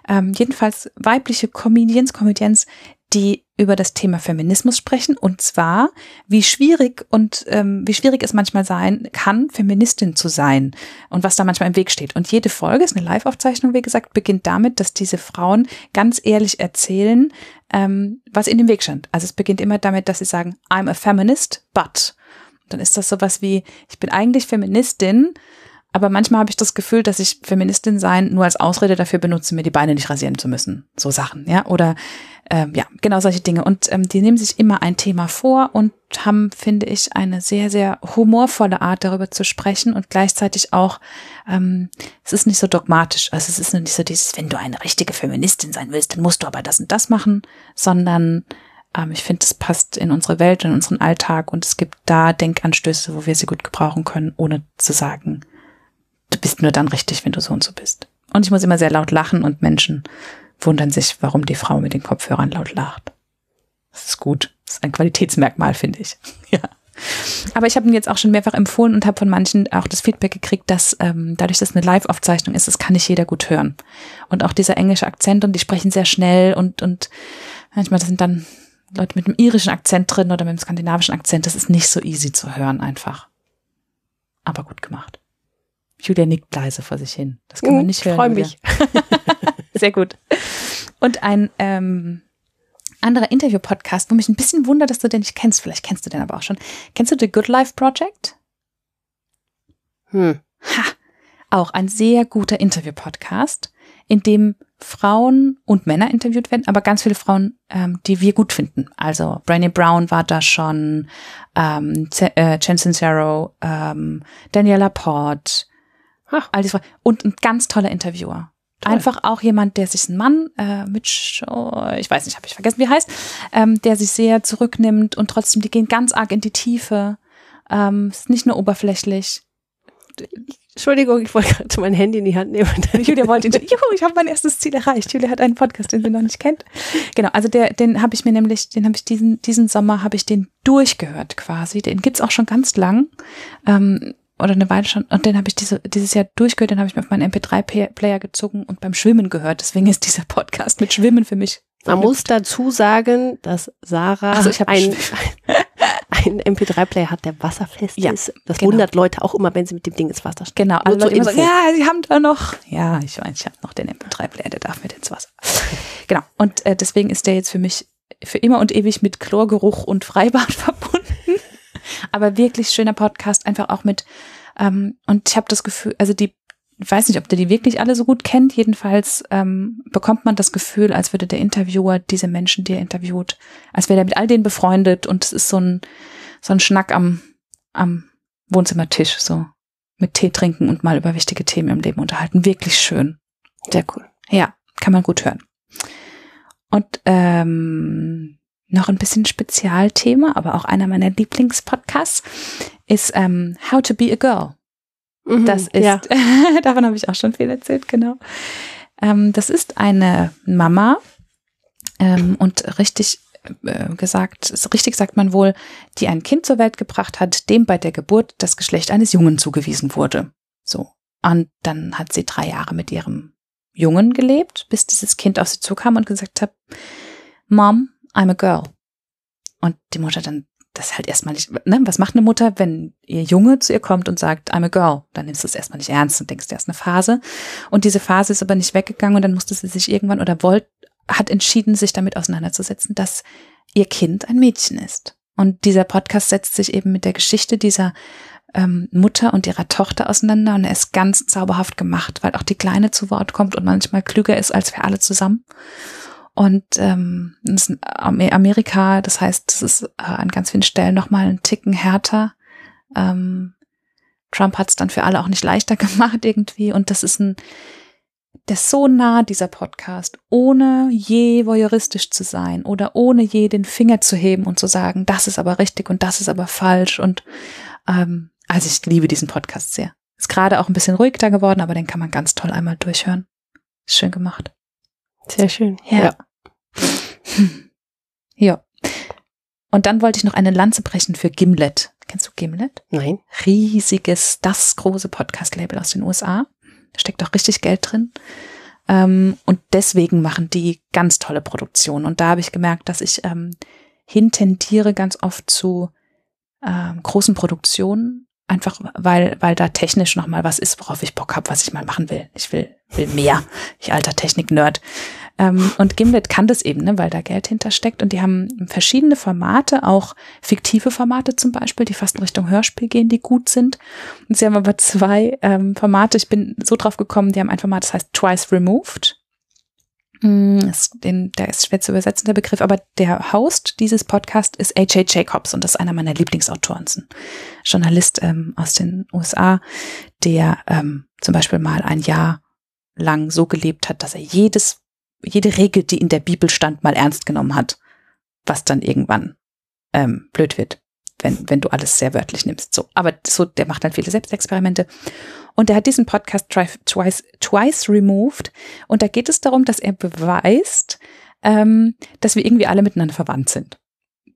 ähm, jedenfalls weibliche Comedians, Comedians, die über das Thema Feminismus sprechen und zwar, wie schwierig und ähm, wie schwierig es manchmal sein kann, Feministin zu sein und was da manchmal im Weg steht. Und jede Folge ist eine Live-Aufzeichnung, wie gesagt, beginnt damit, dass diese Frauen ganz ehrlich erzählen, ähm, was in dem Weg stand. Also es beginnt immer damit, dass sie sagen, I'm a feminist, but. Dann ist das sowas wie, ich bin eigentlich Feministin, aber manchmal habe ich das Gefühl, dass ich Feministin sein nur als Ausrede dafür benutze, mir die Beine nicht rasieren zu müssen. So Sachen, ja. Oder ähm, ja, genau solche Dinge. Und ähm, die nehmen sich immer ein Thema vor und haben, finde ich, eine sehr, sehr humorvolle Art, darüber zu sprechen und gleichzeitig auch, ähm, es ist nicht so dogmatisch. Also es ist nicht so dieses, wenn du eine richtige Feministin sein willst, dann musst du aber das und das machen, sondern ähm, ich finde, es passt in unsere Welt, in unseren Alltag und es gibt da Denkanstöße, wo wir sie gut gebrauchen können, ohne zu sagen, du bist nur dann richtig, wenn du so und so bist. Und ich muss immer sehr laut lachen und Menschen wundern sich, warum die Frau mit den Kopfhörern laut lacht. Das ist gut. Das ist ein Qualitätsmerkmal, finde ich. ja. Aber ich habe ihn jetzt auch schon mehrfach empfohlen und habe von manchen auch das Feedback gekriegt, dass ähm, dadurch, dass es eine Live-Aufzeichnung ist, das kann nicht jeder gut hören. Und auch dieser englische Akzent und die sprechen sehr schnell und, und manchmal sind dann Leute mit einem irischen Akzent drin oder mit einem skandinavischen Akzent. Das ist nicht so easy zu hören einfach. Aber gut gemacht. Julia nickt leise vor sich hin. Das kann man hm, nicht hören. Ich freue mich. Sehr gut. Und ein ähm, anderer Interview-Podcast, wo mich ein bisschen wundert, dass du den nicht kennst. Vielleicht kennst du den aber auch schon. Kennst du The Good Life Project? Hm. Ha! Auch ein sehr guter Interview-Podcast, in dem Frauen und Männer interviewt werden, aber ganz viele Frauen, ähm, die wir gut finden. Also Brené Brown war da schon, ähm, äh, Chen Sincero, ähm, Daniela Port, Ach. all diese und ein ganz toller Interviewer. Toll. Einfach auch jemand, der sich ein Mann äh, mit, oh, ich weiß nicht, habe ich vergessen, wie er heißt, ähm, der sich sehr zurücknimmt und trotzdem, die gehen ganz arg in die Tiefe. Ähm, ist nicht nur oberflächlich. Entschuldigung, ich wollte gerade mein Handy in die Hand nehmen. Julia wollte ihn, juhu, ich habe mein erstes Ziel erreicht. Julia hat einen Podcast, den sie noch nicht kennt. Genau, also der, den habe ich mir nämlich, den habe ich diesen, diesen Sommer habe ich den durchgehört quasi. Den gibt's auch schon ganz lang. Ähm, oder eine Weile schon. Und den habe ich diese, dieses Jahr durchgehört, den habe ich mir auf meinen MP3-Player gezogen und beim Schwimmen gehört. Deswegen ist dieser Podcast mit Schwimmen für mich. Man muss dazu sagen, dass Sarah also ich ein, ein MP3-Player hat, der wasserfest ja, ist. Das genau. wundert Leute auch immer, wenn sie mit dem Ding ins Wasser stehen. Genau, alle Leute immer sagen, ja, sie haben da noch. Ja, ich weiß, ich habe noch den MP3-Player, der darf mit ins Wasser. genau. Und äh, deswegen ist der jetzt für mich für immer und ewig mit Chlorgeruch und Freibad verbunden. Aber wirklich schöner Podcast, einfach auch mit, ähm, und ich habe das Gefühl, also die, weiß nicht, ob der die wirklich alle so gut kennt, jedenfalls ähm, bekommt man das Gefühl, als würde der Interviewer diese Menschen, die er interviewt, als wäre er mit all denen befreundet und es ist so ein, so ein Schnack am, am Wohnzimmertisch, so mit Tee trinken und mal über wichtige Themen im Leben unterhalten. Wirklich schön. Sehr cool. Ja, kann man gut hören. Und ähm, noch ein bisschen Spezialthema, aber auch einer meiner Lieblingspodcasts ist ähm, How to be a Girl. Mhm, das ist, ja. davon habe ich auch schon viel erzählt, genau. Ähm, das ist eine Mama ähm, und richtig äh, gesagt, richtig sagt man wohl, die ein Kind zur Welt gebracht hat, dem bei der Geburt das Geschlecht eines Jungen zugewiesen wurde. So. Und dann hat sie drei Jahre mit ihrem Jungen gelebt, bis dieses Kind auf sie zukam und gesagt hat, Mom, I'm a girl. Und die Mutter dann, das halt erstmal nicht, ne, was macht eine Mutter, wenn ihr Junge zu ihr kommt und sagt, I'm a girl? Dann nimmst du es erstmal nicht ernst und denkst, der ist eine Phase. Und diese Phase ist aber nicht weggegangen und dann musste sie sich irgendwann oder wollte, hat entschieden, sich damit auseinanderzusetzen, dass ihr Kind ein Mädchen ist. Und dieser Podcast setzt sich eben mit der Geschichte dieser ähm, Mutter und ihrer Tochter auseinander und er ist ganz zauberhaft gemacht, weil auch die Kleine zu Wort kommt und manchmal klüger ist als wir alle zusammen. Und ähm, das ist Amerika, das heißt, es ist äh, an ganz vielen Stellen nochmal einen Ticken härter. Ähm, Trump hat es dann für alle auch nicht leichter gemacht irgendwie. Und das ist ein, der ist so nah, dieser Podcast, ohne je voyeuristisch zu sein oder ohne je den Finger zu heben und zu sagen, das ist aber richtig und das ist aber falsch. Und ähm, also ich liebe diesen Podcast sehr. Ist gerade auch ein bisschen ruhiger geworden, aber den kann man ganz toll einmal durchhören. Ist schön gemacht. Sehr schön. Ja. ja. Ja. Und dann wollte ich noch eine Lanze brechen für Gimlet. Kennst du Gimlet? Nein. Riesiges, das große Podcast-Label aus den USA. Da steckt auch richtig Geld drin. Ähm, und deswegen machen die ganz tolle Produktionen. Und da habe ich gemerkt, dass ich ähm, hintendiere ganz oft zu ähm, großen Produktionen, einfach weil, weil da technisch nochmal was ist, worauf ich Bock habe, was ich mal machen will. Ich will, will mehr. Ich alter Technik-Nerd. Ähm, und Gimlet kann das eben, ne, weil da Geld hintersteckt. Und die haben verschiedene Formate, auch fiktive Formate zum Beispiel, die fast in Richtung Hörspiel gehen, die gut sind. Und sie haben aber zwei ähm, Formate. Ich bin so drauf gekommen, die haben ein Format, das heißt Twice Removed. Ist den, der ist schwer zu übersetzen, der Begriff, aber der Host dieses Podcasts ist H.J. Jacobs und das ist einer meiner Lieblingsautoren. Ein Journalist ähm, aus den USA, der ähm, zum Beispiel mal ein Jahr lang so gelebt hat, dass er jedes jede Regel, die in der Bibel stand, mal ernst genommen hat, was dann irgendwann ähm, blöd wird, wenn, wenn du alles sehr wörtlich nimmst. So, aber so, der macht dann viele Selbstexperimente. Und der hat diesen Podcast twice, twice removed. Und da geht es darum, dass er beweist, ähm, dass wir irgendwie alle miteinander verwandt sind.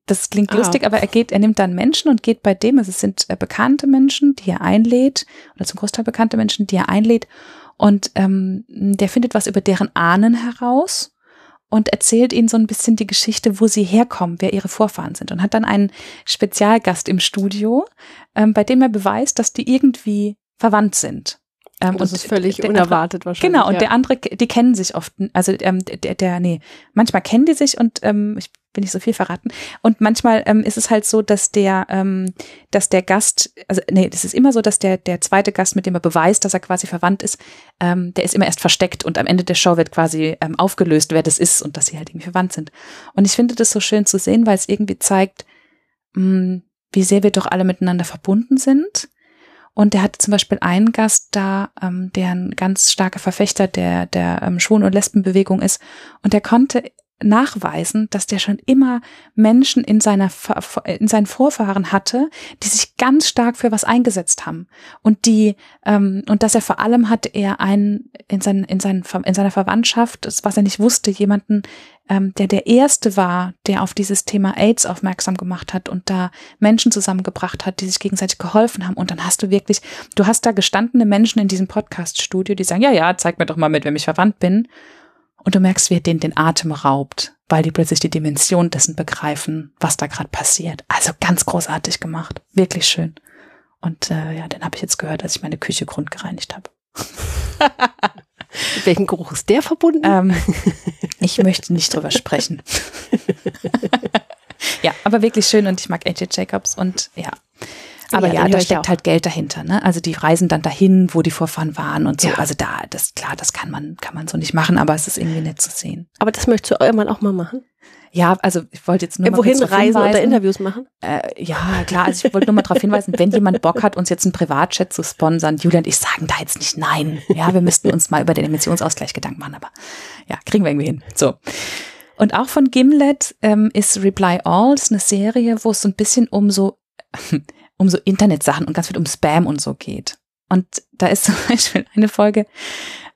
Das klingt ah. lustig, aber er geht, er nimmt dann Menschen und geht bei dem, also es sind äh, bekannte Menschen, die er einlädt, oder zum Großteil bekannte Menschen, die er einlädt und ähm, der findet was über deren Ahnen heraus und erzählt ihnen so ein bisschen die Geschichte, wo sie herkommen, wer ihre Vorfahren sind. Und hat dann einen Spezialgast im Studio, ähm, bei dem er beweist, dass die irgendwie verwandt sind. Ähm, das ist völlig unerwartet andere, wahrscheinlich. Genau, und ja. der andere, die kennen sich oft, also ähm, der, der, nee, manchmal kennen die sich und ähm, ich will nicht so viel verraten. Und manchmal ähm, ist es halt so, dass der, ähm, dass der Gast, also nee, das ist immer so, dass der, der zweite Gast, mit dem er beweist, dass er quasi verwandt ist, ähm, der ist immer erst versteckt und am Ende der Show wird quasi ähm, aufgelöst, wer das ist und dass sie halt irgendwie verwandt sind. Und ich finde das so schön zu sehen, weil es irgendwie zeigt, mh, hm, wie sehr wir doch alle miteinander verbunden sind. Und der hatte zum Beispiel einen Gast da, ähm, der ein ganz starker Verfechter der, der ähm, Schwulen- und Lesbenbewegung ist. Und der konnte nachweisen, dass der schon immer Menschen in seiner in seinen Vorfahren hatte, die sich ganz stark für was eingesetzt haben. Und die ähm, und dass er vor allem hatte er einen in seinen in seinen in seiner Verwandtschaft, das was er nicht wusste, jemanden, ähm, der der erste war, der auf dieses Thema AIDS aufmerksam gemacht hat und da Menschen zusammengebracht hat, die sich gegenseitig geholfen haben. Und dann hast du wirklich, du hast da gestandene Menschen in diesem Podcast Studio, die sagen, ja ja, zeig mir doch mal mit, wem ich verwandt bin und du merkst, wie er denen den Atem raubt, weil die plötzlich die Dimension dessen begreifen, was da gerade passiert. Also ganz großartig gemacht. Wirklich schön. Und äh, ja, den habe ich jetzt gehört, als ich meine Küche grundgereinigt habe. Mit welchem Geruch ist der verbunden? Ähm, ich möchte nicht drüber sprechen. ja, aber wirklich schön und ich mag AJ Jacobs und ja, aber ja, ja da steckt halt Geld dahinter. Ne? Also die reisen dann dahin, wo die Vorfahren waren und so. Ja. Also da, das klar, das kann man, kann man so nicht machen, aber es ist irgendwie nett zu sehen. Aber das möchtest du irgendwann auch mal machen? Ja, also ich wollte jetzt nur mal Wohin reisen oder Interviews machen? Äh, ja, klar, also ich wollte nur mal darauf hinweisen, wenn jemand Bock hat, uns jetzt einen Privatchat zu sponsern, Julia und ich sagen da jetzt nicht nein. Ja, wir müssten uns mal über den Emissionsausgleich Gedanken machen, aber ja, kriegen wir irgendwie hin. So. Und auch von Gimlet ähm, ist Reply All, ist eine Serie, wo es so ein bisschen um so um so Internetsachen und ganz viel um Spam und so geht. Und da ist zum Beispiel eine Folge,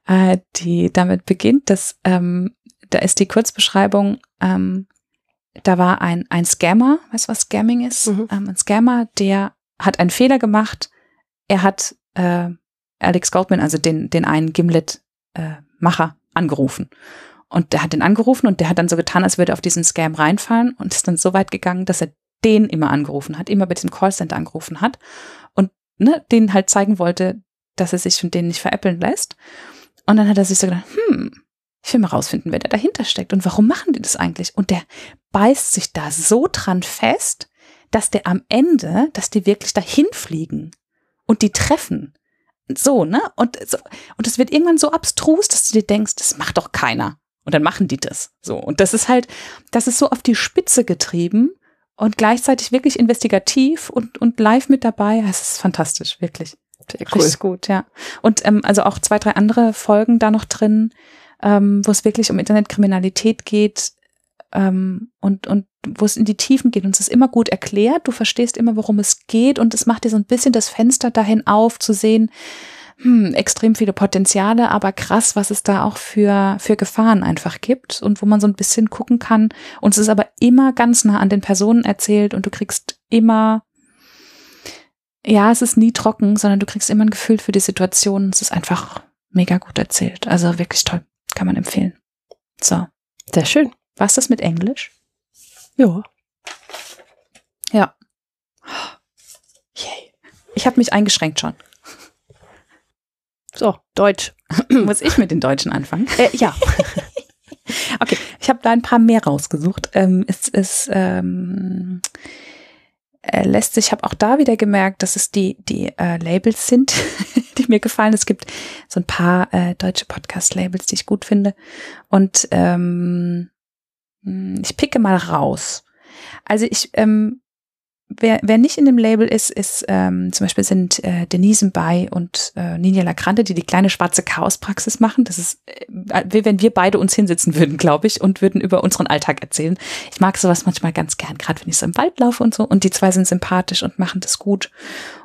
äh, die damit beginnt, dass ähm, da ist die Kurzbeschreibung, ähm, da war ein, ein Scammer, weißt du, was Scamming ist? Mhm. Ähm, ein Scammer, der hat einen Fehler gemacht. Er hat äh, Alex Goldman, also den, den einen Gimlet-Macher, äh, angerufen. Und der hat den angerufen und der hat dann so getan, als würde er auf diesen Scam reinfallen und ist dann so weit gegangen, dass er den immer angerufen hat, immer bei diesem Callcenter angerufen hat und ne, denen halt zeigen wollte, dass er sich von denen nicht veräppeln lässt. Und dann hat er sich so gedacht, hm, ich will mal rausfinden, wer da dahinter steckt und warum machen die das eigentlich? Und der beißt sich da so dran fest, dass der am Ende, dass die wirklich dahin fliegen und die treffen. So, ne? Und so, und es wird irgendwann so abstrus, dass du dir denkst, das macht doch keiner. Und dann machen die das. So. Und das ist halt, das ist so auf die Spitze getrieben und gleichzeitig wirklich investigativ und, und live mit dabei. Es ist fantastisch, wirklich. Cool. Richtig gut, ja. Und ähm, also auch zwei, drei andere Folgen da noch drin, ähm, wo es wirklich um Internetkriminalität geht ähm, und, und wo es in die Tiefen geht. Und es ist immer gut erklärt. Du verstehst immer, worum es geht. Und es macht dir so ein bisschen das Fenster dahin auf, zu sehen, hm, extrem viele Potenziale, aber krass, was es da auch für, für Gefahren einfach gibt und wo man so ein bisschen gucken kann. Und es ist aber immer ganz nah an den Personen erzählt und du kriegst immer ja, es ist nie trocken, sondern du kriegst immer ein Gefühl für die Situation. Es ist einfach mega gut erzählt. Also wirklich toll. Kann man empfehlen. So. Sehr schön. Was das mit Englisch? Ja. Ja. Yay. Ich habe mich eingeschränkt schon. So, Deutsch. Muss ich mit den Deutschen anfangen? Äh, ja. okay, ich habe da ein paar mehr rausgesucht. Ähm, es ist ähm, äh, lässt sich, ich habe auch da wieder gemerkt, dass es die, die äh, Labels sind, die mir gefallen. Es gibt so ein paar äh, deutsche Podcast-Labels, die ich gut finde. Und ähm, hm, ich picke mal raus. Also ich ähm, wer, wer nicht in dem Label ist, ist ähm, zum Beispiel sind äh, Denise Mbay und äh, Ninja Lagrande, die die kleine schwarze Chaospraxis machen. Das ist, äh, wie wenn wir beide uns hinsetzen würden, glaube ich, und würden über unseren Alltag erzählen. Ich mag sowas manchmal ganz gern, gerade wenn ich so im Wald laufe und so. Und die zwei sind sympathisch und machen das gut.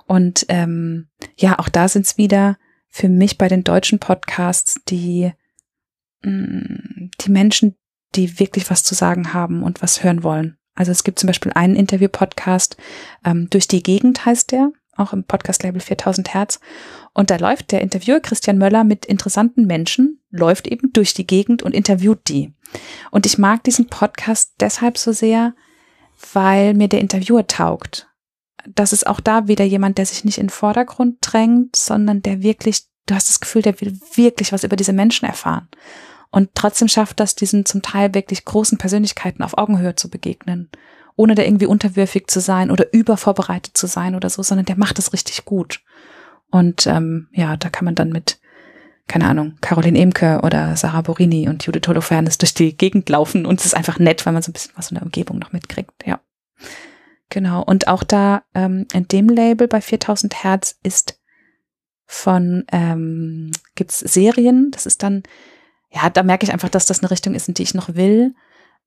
Und ähm, ja, auch da sind es wieder für mich bei den deutschen Podcasts die mh, mm, die Menschen, die wirklich was zu sagen haben und was hören wollen. Also es gibt zum Beispiel einen Interview-Podcast, ähm, Durch die Gegend heißt der, auch im Podcast-Label 4000 Hertz. Und da läuft der Interviewer Christian Möller mit interessanten Menschen, läuft eben durch die Gegend und interviewt die. Und ich mag diesen Podcast deshalb so sehr, weil mir der Interviewer taugt. Das ist auch da wieder jemand, der sich nicht in den Vordergrund drängt, sondern der wirklich, du hast das Gefühl, der will wirklich was über diese Menschen erfahren. Und trotzdem schafft das, diesen zum Teil wirklich großen Persönlichkeiten auf Augenhöhe zu begegnen, ohne da irgendwie unterwürfig zu sein oder übervorbereitet zu sein oder so, sondern der macht das richtig gut. Und ähm, ja, da kann man dann mit, keine Ahnung, Caroline Emke oder Sarah Borini und Judith Holofernes durch die Gegend laufen und es ist einfach nett, weil man so ein bisschen was in der Umgebung noch mitkriegt, ja. Genau. Und auch da ähm, in dem Label bei 4000 Hertz ist von, ähm, gibt's Serien, das ist dann ja, da merke ich einfach, dass das eine Richtung ist, in die ich noch will,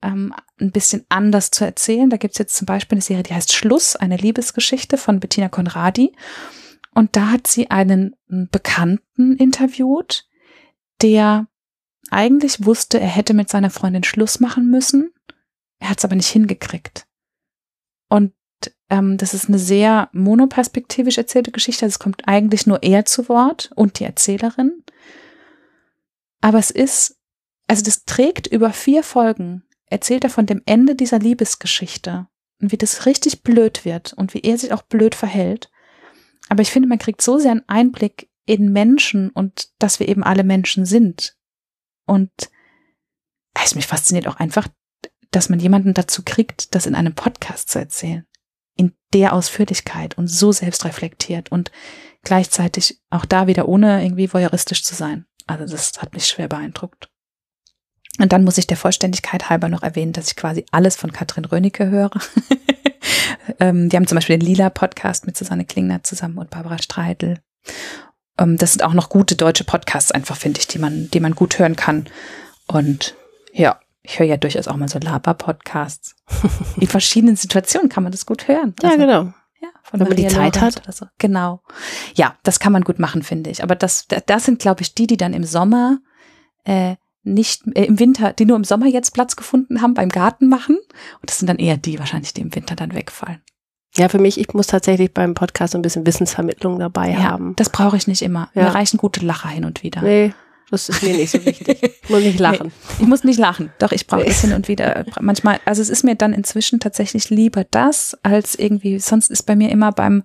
ähm, ein bisschen anders zu erzählen. Da gibt's jetzt zum Beispiel eine Serie, die heißt Schluss, eine Liebesgeschichte von Bettina Conradi. Und da hat sie einen Bekannten interviewt, der eigentlich wusste, er hätte mit seiner Freundin Schluss machen müssen. Er hat es aber nicht hingekriegt. Und ähm, das ist eine sehr monoperspektivisch erzählte Geschichte. Also es kommt eigentlich nur er zu Wort und die Erzählerin. Aber es ist, also das trägt über vier Folgen, erzählt er von dem Ende dieser Liebesgeschichte und wie das richtig blöd wird und wie er sich auch blöd verhält. Aber ich finde, man kriegt so sehr einen Einblick in Menschen und dass wir eben alle Menschen sind. Und es mich fasziniert auch einfach, dass man jemanden dazu kriegt, das in einem Podcast zu erzählen. In der Ausführlichkeit und so selbstreflektiert und gleichzeitig auch da wieder ohne irgendwie voyeuristisch zu sein. Also das hat mich schwer beeindruckt. Und dann muss ich der Vollständigkeit halber noch erwähnen, dass ich quasi alles von Katrin Rönecke höre. ähm, die haben zum Beispiel den Lila-Podcast mit Susanne Klingner zusammen und Barbara Streidel. Ähm, das sind auch noch gute deutsche Podcasts einfach, finde ich, die man, die man gut hören kann. Und ja, ich höre ja durchaus auch mal so Laber-Podcasts. In verschiedenen Situationen kann man das gut hören. Ja, also, genau. Von Wenn man die Zeit hat. Oder so. Genau. Ja, das kann man gut machen, finde ich. Aber das, das sind, glaube ich, die, die dann im Sommer äh, nicht äh, im Winter, die nur im Sommer jetzt Platz gefunden haben beim Garten machen. Und das sind dann eher die wahrscheinlich, die im Winter dann wegfallen. Ja, für mich, ich muss tatsächlich beim Podcast so ein bisschen Wissensvermittlung dabei ja, haben. Das brauche ich nicht immer. Ja. Mir reichen gute Lacher hin und wieder. Nee, das ist mir nicht so wichtig. Ich muss nicht lachen. Nee, ich muss nicht lachen. Doch, ich brauche es hin und wieder. Manchmal, also es ist mir dann inzwischen tatsächlich lieber das, als irgendwie, sonst ist bei mir immer beim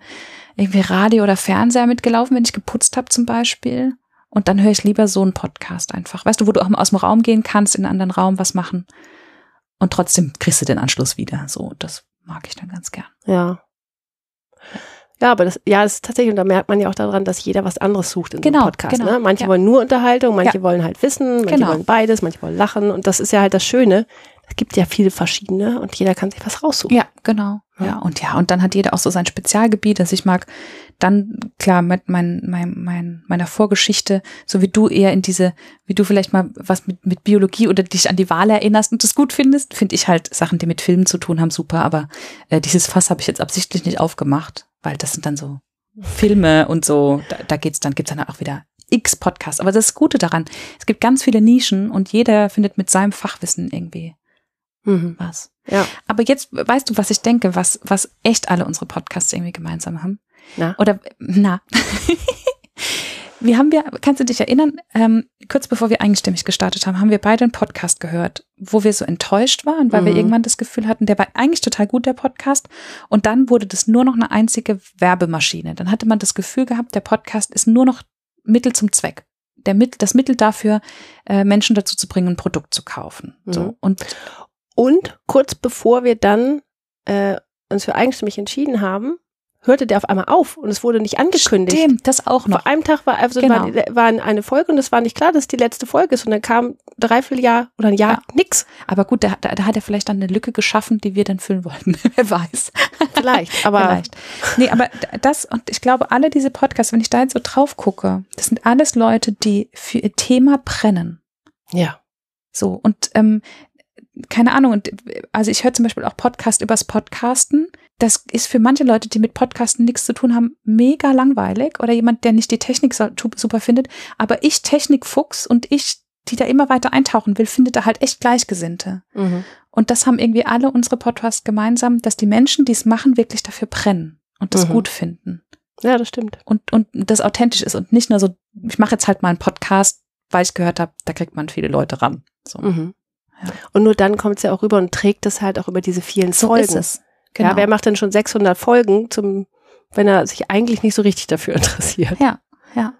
irgendwie Radio oder Fernseher mitgelaufen, wenn ich geputzt habe zum Beispiel. Und dann höre ich lieber so einen Podcast einfach. Weißt du, wo du auch mal aus dem Raum gehen kannst, in einen anderen Raum was machen. Und trotzdem kriegst du den Anschluss wieder. So, das mag ich dann ganz gern. Ja. Ja, aber das, ja, das ist tatsächlich, und da merkt man ja auch daran, dass jeder was anderes sucht in genau, so einem Podcast. Genau, ne? Manche ja. wollen nur Unterhaltung, manche ja. wollen halt Wissen, manche Genau. wollen beides, manche wollen lachen. Und das ist ja halt das Schöne. Es gibt ja viele verschiedene und jeder kann sich was raussuchen. Ja, genau. Ja. Ja. und ja, und dann hat jeder auch so sein Spezialgebiet. Also ich mag dann, klar, mit mein, mein, mein, meiner Vorgeschichte, so wie du eher in diese, wie du vielleicht mal was mit, mit Biologie oder dich an die Wahl erinnerst und das gut findest, finde ich halt Sachen, die mit Filmen zu tun haben, super. Aber äh, dieses Fass habe ich jetzt absichtlich nicht aufgemacht, weil das sind dann so Filme und so, da, da geht's dann, gibt's dann auch wieder x Podcasts. Aber das Gute daran, es gibt ganz viele Nischen und jeder findet mit seinem Fachwissen irgendwie Mhm. was. Ja. Aber jetzt weißt du, was ich denke, was, was echt alle unsere Podcasts irgendwie gemeinsam haben? Na? Oder, na. wir haben wir, kannst du dich erinnern, ähm, kurz bevor wir eigenstimmig gestartet haben, haben wir beide einen Podcast gehört, wo wir so enttäuscht waren, weil mhm. wir irgendwann das Gefühl hatten, der war eigentlich total gut, der Podcast. Und dann wurde das nur noch eine einzige Werbemaschine. Dann hatte man das Gefühl gehabt, der Podcast ist nur noch Mittel zum Zweck. Der Mittel, das Mittel dafür, äh, Menschen dazu zu bringen, ein Produkt zu kaufen. Mhm. So. Und, und kurz bevor wir dann äh, uns für eigenstimmig entschieden haben, hörte der auf einmal auf und es wurde nicht angekündigt. Stimmt, das auch noch. Vor einem Tag war, also genau. war, war eine Folge und es war nicht klar, dass es die letzte Folge ist und dann kam dreiviertel Jahr oder ein Jahr ja. nix. Aber gut, da, da, da, hat er vielleicht dann eine Lücke geschaffen, die wir dann füllen wollten. Wer weiß. Vielleicht, aber. Vielleicht. Nee, aber das und ich glaube, alle diese Podcasts, wenn ich da jetzt so drauf gucke, das sind alles Leute, die für ihr Thema brennen. Ja. So, und ähm, keine Ahnung, und also ich höre zum Beispiel auch Podcast übers Podcasten. Das ist für manche Leute, die mit Podcasten nichts zu tun haben, mega langweilig oder jemand, der nicht die Technik super findet. Aber ich Technikfuchs und ich, die da immer weiter eintauchen will, findet da halt echt Gleichgesinnte. Mhm. Und das haben irgendwie alle unsere Podcasts gemeinsam, dass die Menschen, die es machen, wirklich dafür brennen und das mhm. gut finden. Ja, das stimmt. Und, und das authentisch ist und nicht nur so, ich mache jetzt halt mal einen Podcast, weil ich gehört habe, da kriegt man viele Leute ran. So. Mhm. Und nur dann kommt es ja auch rüber und trägt es halt auch über diese vielen so Folgen. Ist es. Genau. Ja, wer macht denn schon 600 Folgen zum, wenn er sich eigentlich nicht so richtig dafür interessiert? Ja, ja.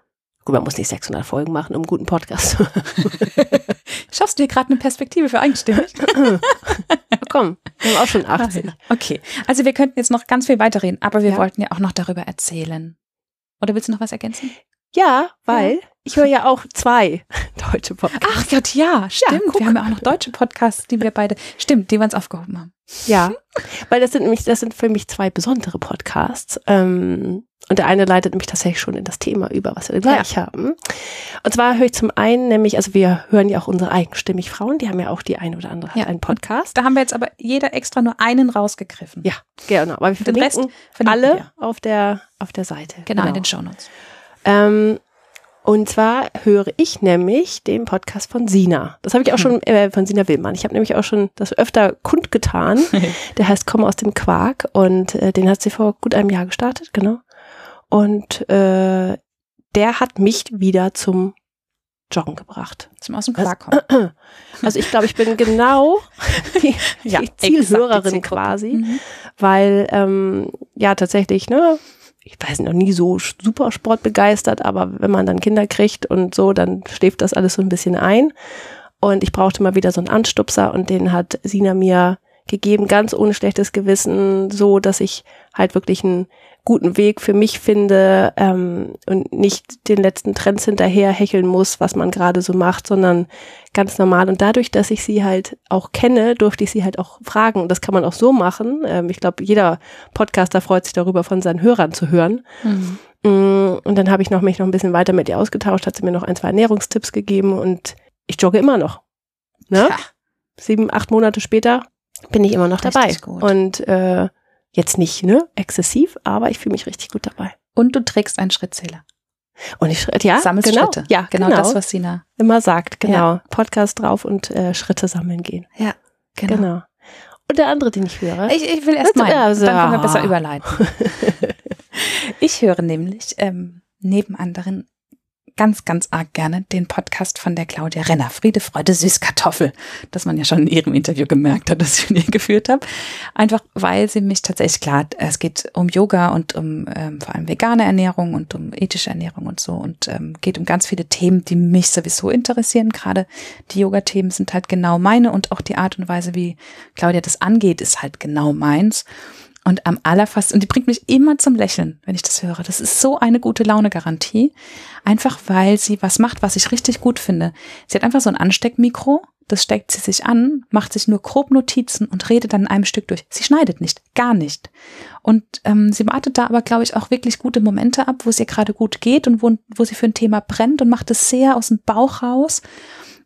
Gut, man muss nicht 600 Folgen machen, um einen guten Podcast zu machen. Schaffst du dir gerade eine Perspektive für eigenstimmig? Komm, wir haben auch schon 80. Okay, also wir könnten jetzt noch ganz viel weiterreden, aber wir ja. wollten ja auch noch darüber erzählen. Oder willst du noch was ergänzen? Ja, weil ja. ich höre ja auch zwei deutsche Podcasts. Ach Gott, ja, stimmt. Ja, wir haben ja auch noch deutsche Podcasts, die wir beide, stimmt, die wir uns aufgehoben haben. Ja, weil das sind nämlich, das sind für mich zwei besondere Podcasts. Ähm, und der eine leitet nämlich tatsächlich schon in das Thema über, was wir gleich ja. haben. Und zwar höre ich zum einen nämlich, also wir hören ja auch unsere eigenstimmig Frauen, die haben ja auch die eine oder andere ja. einen Podcast. Da haben wir jetzt aber jeder extra nur einen rausgegriffen. Ja, genau. Aber wir verlinken alle wir. auf der, auf der Seite. Genau, genau. in den Shownotes. Ähm, und zwar höre ich nämlich den Podcast von Sina. Das habe ich auch hm. schon äh, von Sina Willmann. Ich habe nämlich auch schon das öfter kundgetan. Der heißt Komm aus dem Quark und äh, den hat sie vor gut einem Jahr gestartet, genau. Und äh, der hat mich wieder zum Joggen gebracht. Zum aus dem Quark kommen. Also ich glaube, ich bin genau die, ja, die Zielhörerin die quasi, mhm. weil ähm, ja tatsächlich, ne, ich weiß noch nie so super sportbegeistert, aber wenn man dann Kinder kriegt und so, dann schläft das alles so ein bisschen ein. Und ich brauchte mal wieder so einen Anstupser und den hat Sina mir gegeben, ganz ohne schlechtes Gewissen, so dass ich halt wirklich einen guten Weg für mich finde ähm, und nicht den letzten Trends hinterher hecheln muss, was man gerade so macht, sondern ganz normal. Und dadurch, dass ich sie halt auch kenne, durfte ich sie halt auch fragen. Und das kann man auch so machen. Ähm, ich glaube, jeder Podcaster freut sich darüber, von seinen Hörern zu hören. Mhm. Mm, und dann habe ich noch mich noch ein bisschen weiter mit ihr ausgetauscht, hat sie mir noch ein, zwei Ernährungstipps gegeben und ich jogge immer noch. Ne? Ja. Sieben, acht Monate später bin ich immer noch Richtig dabei. Gut. Und äh, jetzt nicht ne exzessiv, aber ich fühle mich richtig gut dabei. Und du trägst einen Schrittzähler. Und ich ja, Sammelst genau, Schritte. Ja, genau, genau, das, was Sina immer sagt. Genau, ja. Podcast drauf und äh, Schritte sammeln gehen. Ja, genau. genau. Und der andere, den ich höre. Ich, ich will erst mal, also, dann können wir besser überleiten. ich höre nämlich ähm, neben anderen ganz, ganz arg gerne den Podcast von der Claudia Renner, Friede, Freude, Süßkartoffel, das man ja schon in ihrem Interview gemerkt hat, dass ich in ihr geführt habe. Einfach, weil sie mich tatsächlich, klar, es geht um Yoga und um ähm, vor allem vegane Ernährung und um ethische Ernährung und so und ähm, geht um ganz viele Themen, die mich sowieso interessieren. Gerade die Yoga-Themen sind halt genau meine und auch die Art und Weise, wie Claudia das angeht, ist halt genau meins. Und am allerfast, und die bringt mich immer zum Lächeln, wenn ich das höre. Das ist so eine gute Laune-Garantie. Einfach weil sie was macht, was ich richtig gut finde. Sie hat einfach so ein Ansteckmikro, das steckt sie sich an, macht sich nur grob Notizen und redet dann in einem Stück durch. Sie schneidet nicht, gar nicht. Und ähm, sie wartet da aber, glaube ich, auch wirklich gute Momente ab, wo es ihr gerade gut geht und wo, wo sie für ein Thema brennt und macht es sehr aus dem Bauch raus.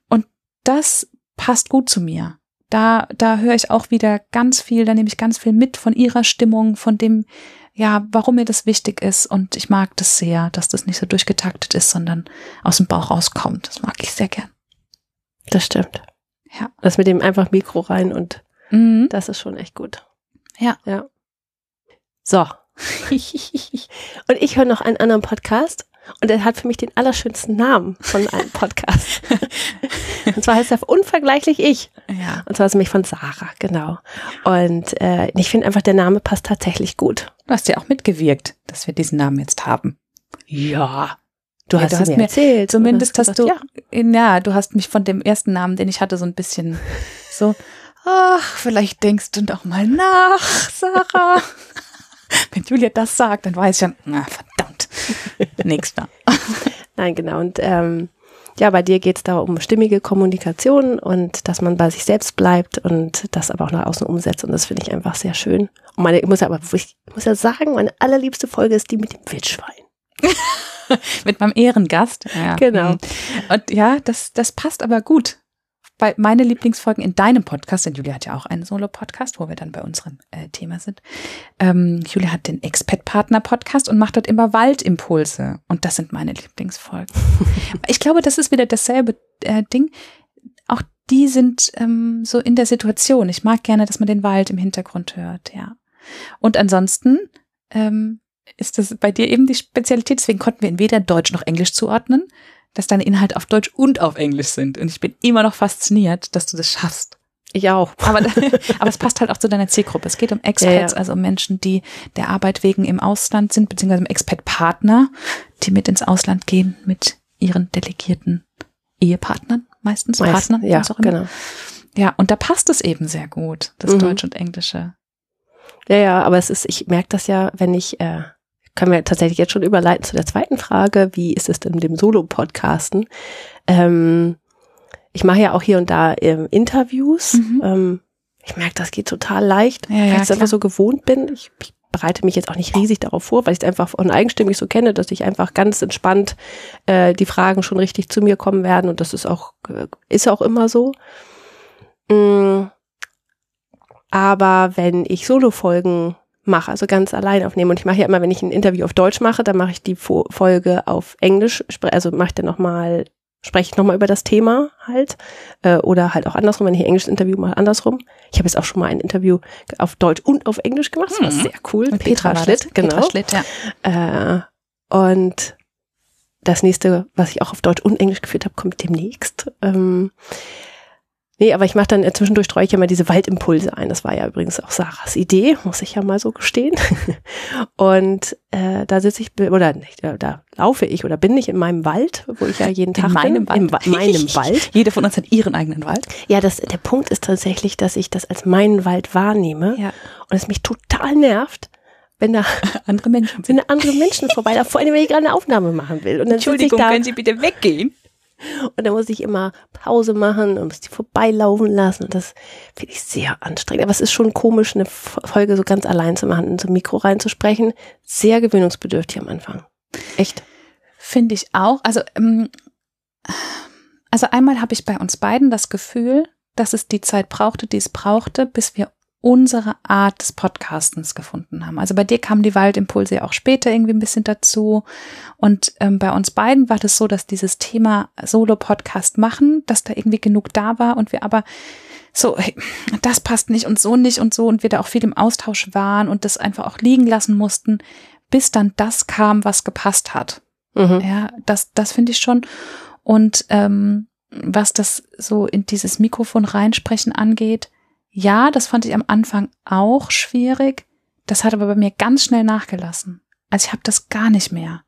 Und das passt gut zu mir da, da höre ich auch wieder ganz viel, da nehme ich ganz viel mit von ihrer Stimmung, von dem, ja, warum mir das wichtig ist. Und ich mag das sehr, dass das nicht so durchgetaktet ist, sondern aus dem Bauch rauskommt. Das mag ich sehr gern. Das stimmt. Ja. Das mit dem einfach Mikro rein und mhm. das ist schon echt gut. Ja. Ja. So, und ich höre noch einen anderen Podcast und er hat für mich den allerschönsten Namen von einem Podcast. und zwar heißt er Unvergleichlich Ich. Ja. Und zwar ist nämlich von Sarah, genau. Und äh, ich finde einfach, der Name passt tatsächlich gut. Du hast ja auch mitgewirkt, dass wir diesen Namen jetzt haben. Ja. Du Ja, hast, du hast mir erzählt. Zumindest und hast du, gesagt, ja. ja, du hast mich von dem ersten Namen, den ich hatte, so ein bisschen so, ach, vielleicht denkst du doch mal nach, Sarah. Wenn Julia das sagt, dann weiß ich schon, na, verdammt. Nächster. Nein, genau. Und ähm, ja, bei dir geht es da um stimmige Kommunikation und dass man bei sich selbst bleibt und das aber auch nach außen umsetzt. Und das finde ich einfach sehr schön. Und meine, ich muss ja aber ich muss ja sagen, meine allerliebste Folge ist die mit dem Wildschwein. Mit meinem Ehrengast. Ja. Genau. Mhm. Und ja, das, das passt aber gut. Bei meine Lieblingsfolgen in deinem Podcast, denn Julia hat ja auch einen Solo-Podcast, wo wir dann bei unserem äh, Thema sind. Ähm, Julia hat den Expat-Partner-Podcast und macht dort immer Waldimpulse. Und das sind meine Lieblingsfolgen. ich glaube, das ist wieder dasselbe äh, Ding. Auch die sind ähm, so in der Situation. Ich mag gerne, dass man den Wald im Hintergrund hört, ja. Und ansonsten ähm, ist das bei dir eben die Spezialität. Deswegen konnten wir ihn weder Deutsch noch Englisch zuordnen, dass deine Inhalte auf Deutsch und auf Englisch sind. Und ich bin immer noch fasziniert, dass du das schaffst. Ich auch. Aber, aber es passt halt auch zu deiner Zielgruppe. Es geht um Expats, Ja, ja. also um Menschen, die der Arbeit wegen im Ausland sind, beziehungsweise um Expat-Partner, die mit ins Ausland gehen mit ihren delegierten Ehepartnern, meistens Meist- Partnern, ja, was auch immer. genau. Ja, und da passt es eben sehr gut, das Mhm. Deutsch und Englische. Ja, ja, aber es ist, ich merke das ja, wenn ich, äh, können wir tatsächlich jetzt schon überleiten zu der zweiten Frage, wie ist es denn mit dem Solo-Podcasten? Ähm, ich mache ja auch hier und da ähm, Interviews. Mhm. Ähm, ich merke, das geht total leicht, Ja, ja, weil ich es einfach so gewohnt bin. Ich, ich bereite mich jetzt auch nicht riesig darauf vor, weil ich es einfach von eigenstimmig so kenne, dass ich einfach ganz entspannt äh, die Fragen schon richtig zu mir kommen werden und das ist auch äh, ist auch immer so. Mm, aber wenn ich Solo-Folgen mache, also ganz allein aufnehme und ich mache ja immer, wenn ich ein Interview auf Deutsch mache, dann mache ich die Fo- Folge auf Englisch, also mache ich dann nochmal, spreche ich nochmal über das Thema halt äh, oder halt auch andersrum, wenn ich ein englisches Interview mache, andersrum. Ich habe jetzt auch schon mal ein Interview auf Deutsch und auf Englisch gemacht, das war Mhm. sehr cool. Mit Petra, das. Schlitt, genau. Petra Schlitt, ja. Äh, und das nächste, was ich auch auf Deutsch und Englisch geführt habe, kommt demnächst. Ähm, nee, aber ich mache dann äh, zwischendurch streue ich immer diese Waldimpulse ein. Das war ja übrigens auch Sarahs Idee, muss ich ja mal so gestehen. und äh, da sitze ich, oder nicht, da, da laufe ich oder bin ich in meinem Wald, wo ich ja jeden Tag meinem bin. Im Wa- meinem Wald. Jede von uns hat ihren eigenen Wald. Ja, das, der Punkt ist tatsächlich, dass ich das als meinen Wald wahrnehme Ja. und es mich total nervt, wenn da, Andere Menschen. wenn da andere Menschen vorbeilaufen, vor allem wenn ich gerade eine Aufnahme machen will. Und dann ich Entschuldigung, da können Sie bitte weggehen? Und dann muss ich immer Pause machen und muss die vorbeilaufen lassen. Und das finde ich sehr anstrengend. Aber es ist schon komisch, eine Folge so ganz allein zu machen, in so ein Mikro reinzusprechen. Sehr gewöhnungsbedürftig am Anfang. Echt. Finde ich auch. Also, ähm, also einmal habe ich bei uns beiden das Gefühl, dass es die Zeit brauchte, die es brauchte, bis wir unsere Art des Podcastens gefunden haben. Also bei dir kamen die Waldimpulse ja auch später irgendwie ein bisschen dazu. Und ähm, bei uns beiden war das so, dass dieses Thema Solo-Podcast machen, dass da irgendwie genug da war und wir aber so, hey, das passt nicht und so nicht und so und wir da auch viel im Austausch waren und das einfach auch liegen lassen mussten, bis dann das kam, was gepasst hat. Mhm. Ja, das, das finde ich schon. Und ähm, was das so in dieses Mikrofon reinsprechen angeht, ja, das fand ich am Anfang auch schwierig. Das hat aber bei mir ganz schnell nachgelassen. Also ich habe das gar nicht mehr.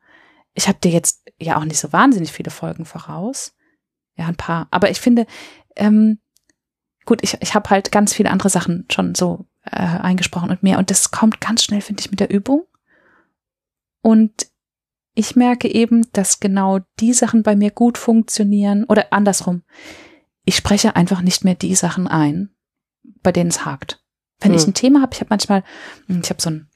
Ich habe dir jetzt ja auch nicht so wahnsinnig viele Folgen voraus. Ja, ein paar. Aber ich finde, ähm, gut, ich, ich habe halt ganz viele andere Sachen schon so äh, eingesprochen und mehr. Und das kommt ganz schnell, finde ich, mit der Übung. Und ich merke eben, dass genau die Sachen bei mir gut funktionieren oder andersrum. Ich spreche einfach nicht mehr die Sachen ein, bei denen es hakt. Wenn ich Hm. ein Thema habe, ich habe manchmal, hm, ich habe so einen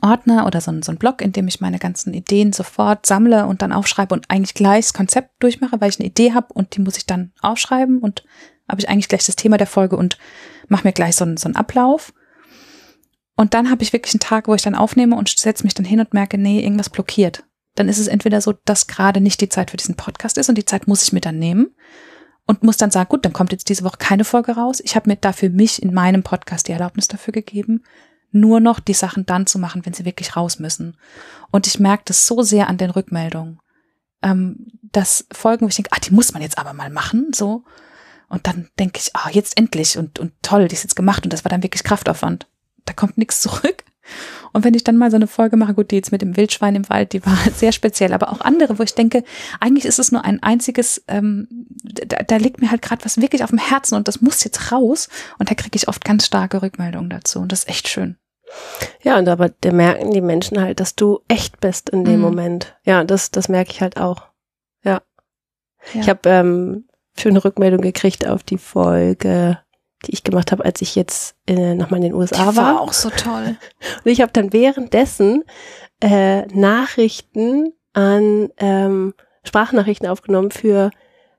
Ordner oder so einen, so einen Blog, in dem ich meine ganzen Ideen sofort sammle und dann aufschreibe und eigentlich gleich das Konzept durchmache, weil ich eine Idee habe und die muss ich dann aufschreiben und habe ich eigentlich gleich das Thema der Folge und mache mir gleich so einen, so einen Ablauf. Und dann habe ich wirklich einen Tag, wo ich dann aufnehme und setze mich dann hin und merke, nee, irgendwas blockiert. Dann ist es entweder so, dass gerade nicht die Zeit für diesen Podcast ist und die Zeit muss ich mir dann nehmen und muss dann sagen, gut, dann kommt jetzt diese Woche keine Folge raus. Ich habe mir dafür mich in meinem Podcast die Erlaubnis dafür gegeben. nur noch die Sachen dann zu machen, wenn sie wirklich raus müssen. Und ich merke das so sehr an den Rückmeldungen. Ähm, dass Folgen, wo ich denke, ah, die muss man jetzt aber mal machen, so. Und dann denke ich, ah, jetzt endlich und, und toll, die ist jetzt gemacht und das war dann wirklich Kraftaufwand. Da kommt nichts zurück. Und wenn ich dann mal so eine Folge mache, gut, die jetzt mit dem Wildschwein im Wald, die war sehr speziell, aber auch andere, wo ich denke, eigentlich ist es nur ein einziges, ähm, da, da liegt mir halt gerade was wirklich auf dem Herzen und das muss jetzt raus. Und da kriege ich oft ganz starke Rückmeldungen dazu und das ist echt schön. Ja, und aber da merken die Menschen halt, dass du echt bist in dem mhm. Moment. Ja, das, das merke ich halt auch. Ja. ja. Ich habe ähm, schöne Rückmeldung gekriegt auf die Folge die ich gemacht habe, als ich jetzt äh, nochmal in den USA die war. War auch so toll. Und ich habe dann währenddessen äh, Nachrichten an ähm, Sprachnachrichten aufgenommen für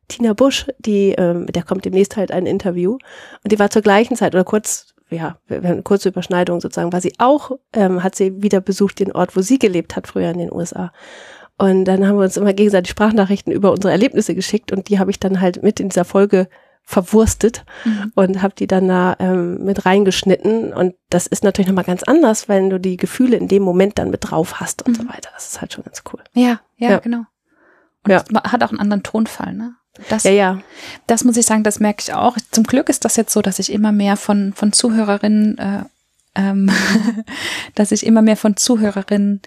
Tina Busch, die, ähm, der kommt demnächst halt ein Interview. Und die war zur gleichen Zeit oder kurz, ja, wir haben eine kurze Überschneidung sozusagen, war sie auch, ähm, hat sie wieder besucht den Ort, wo sie gelebt hat, früher in den USA. Und dann haben wir uns immer gegenseitig Sprachnachrichten über unsere Erlebnisse geschickt und die habe ich dann halt mit in dieser Folge verwurstet mhm. und habe die dann da ähm, mit reingeschnitten. Und das ist natürlich nochmal ganz anders, wenn du die Gefühle in dem Moment dann mit drauf hast und mhm. so weiter. Das ist halt schon ganz cool. Ja, ja, ja. genau. Und ja. hat auch einen anderen Tonfall, ne? Das, ja, ja. Das muss ich sagen, das merke ich auch. Zum Glück ist das jetzt so, dass ich immer mehr von, von Zuhörerinnen, äh, ähm, dass ich immer mehr von Zuhörerinnen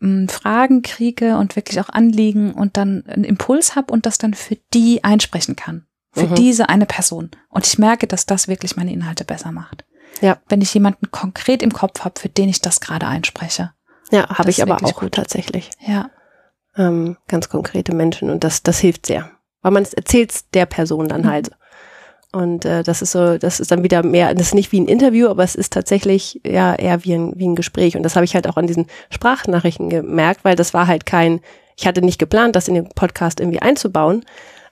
mh, Fragen kriege und wirklich auch Anliegen und dann einen Impuls habe und das dann für die einsprechen kann für mhm. diese eine Person. Und ich merke, dass das wirklich meine Inhalte besser macht. Ja. Wenn ich jemanden konkret im Kopf habe, für den ich das gerade einspreche. Ja, habe ich aber auch gut. tatsächlich. Ja. Ähm, ganz konkrete Menschen und das, das hilft sehr. Weil man es erzählt der Person dann mhm. halt. Und äh, das ist so, das ist dann wieder mehr, das ist nicht wie ein Interview, aber es ist tatsächlich ja eher wie ein, wie ein Gespräch. Und das habe ich halt auch an diesen Sprachnachrichten gemerkt, weil das war halt kein, ich hatte nicht geplant, das in den Podcast irgendwie einzubauen,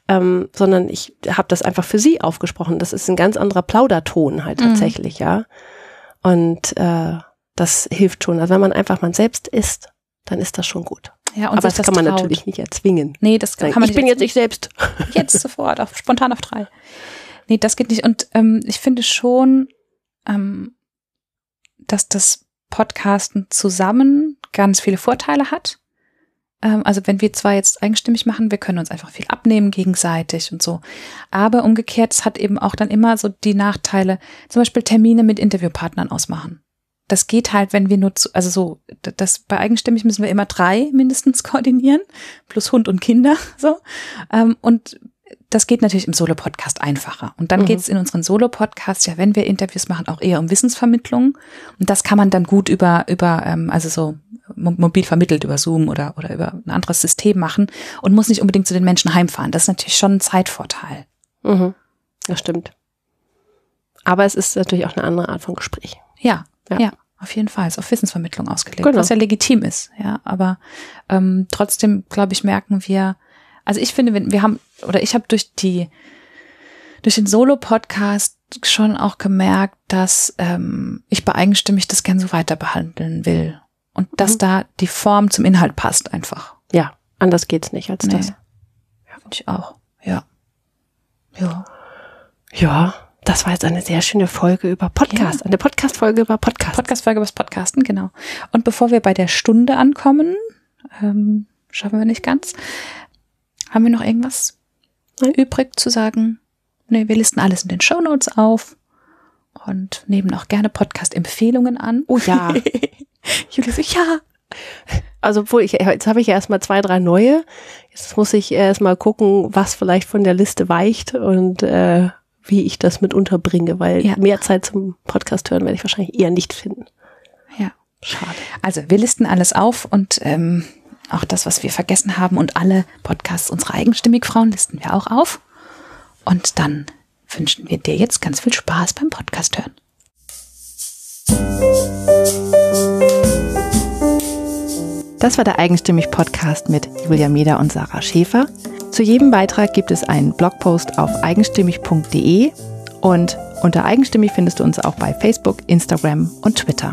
ähm, sondern ich habe das einfach für sie aufgesprochen. Das ist ein ganz anderer Plauderton halt mhm. tatsächlich, mhm. ja. Und äh, das hilft schon. Also wenn man einfach man selbst ist, dann ist das schon gut. Ja, und Aber das, das kann man traut. natürlich nicht erzwingen. Nee, das kann, kann man Ich bin jetzt ich selbst. Jetzt sofort, auf, spontan auf drei. Nee, das geht nicht. Und ähm, ich finde schon, ähm, dass das Podcasten zusammen ganz viele Vorteile hat. Ähm, also wenn wir zwar jetzt eigenstimmig machen, wir können uns einfach viel abnehmen gegenseitig und so. Aber umgekehrt, es hat eben auch dann immer so die Nachteile, zum Beispiel Termine mit Interviewpartnern ausmachen. Das geht halt, wenn wir nur, zu, also so, das bei eigenstimmig müssen wir immer drei mindestens koordinieren, plus Hund und Kinder, so. Ähm, und das geht natürlich im Solo-Podcast einfacher. Und dann mhm. geht es in unseren Solo-Podcasts, ja, wenn wir Interviews machen, auch eher um Wissensvermittlung. Und das kann man dann gut über, über ähm, also so mobil vermittelt über Zoom oder, oder über ein anderes System machen und muss nicht unbedingt zu den Menschen heimfahren. Das ist natürlich schon ein Zeitvorteil. Mhm. Das stimmt. Aber es ist natürlich auch eine andere Art von Gespräch. Ja, ja, ja auf jeden Fall. Ist auf Wissensvermittlung ausgelegt, genau. was ja legitim ist. Ja, aber ähm, trotzdem, glaube ich, merken wir, also ich finde, wir haben, oder ich habe durch die, durch den Solo-Podcast schon auch gemerkt, dass ähm, ich bei eigenstimmig das gern so weiter behandeln will. Und dass mhm. da die Form zum Inhalt passt einfach. Ja, anders geht's nicht als nee. das. Ja, finde ich auch. Ja. Ja. Ja, das war jetzt eine sehr schöne Folge über Podcast. Ja. Eine Podcast-Folge über Podcast. Podcast-Folge über das Podcasten, genau. Und bevor wir bei der Stunde ankommen, ähm, schaffen wir nicht ganz, haben wir noch irgendwas Nein. übrig zu sagen? Nee, wir listen alles in den Show Notes auf und nehmen auch gerne Podcast-Empfehlungen an. Oh ja. Julia so, ja. Also obwohl ich, jetzt habe ich erstmal zwei, drei neue. Jetzt muss ich erstmal gucken, was vielleicht von der Liste weicht und äh, wie ich das mit unterbringe, weil ja. mehr Zeit zum Podcast hören werde ich wahrscheinlich eher nicht finden. Ja. Schade. Also wir listen alles auf und ähm, auch das, was wir vergessen haben und alle Podcasts unserer eigenstimmig Frauen listen wir auch auf. Und dann wünschen wir dir jetzt ganz viel Spaß beim Podcast hören. Das war der Eigenstimmig Podcast mit Julia Meder und Sarah Schäfer. Zu jedem Beitrag gibt es einen Blogpost auf eigenstimmig.de und unter Eigenstimmig findest du uns auch bei Facebook, Instagram und Twitter.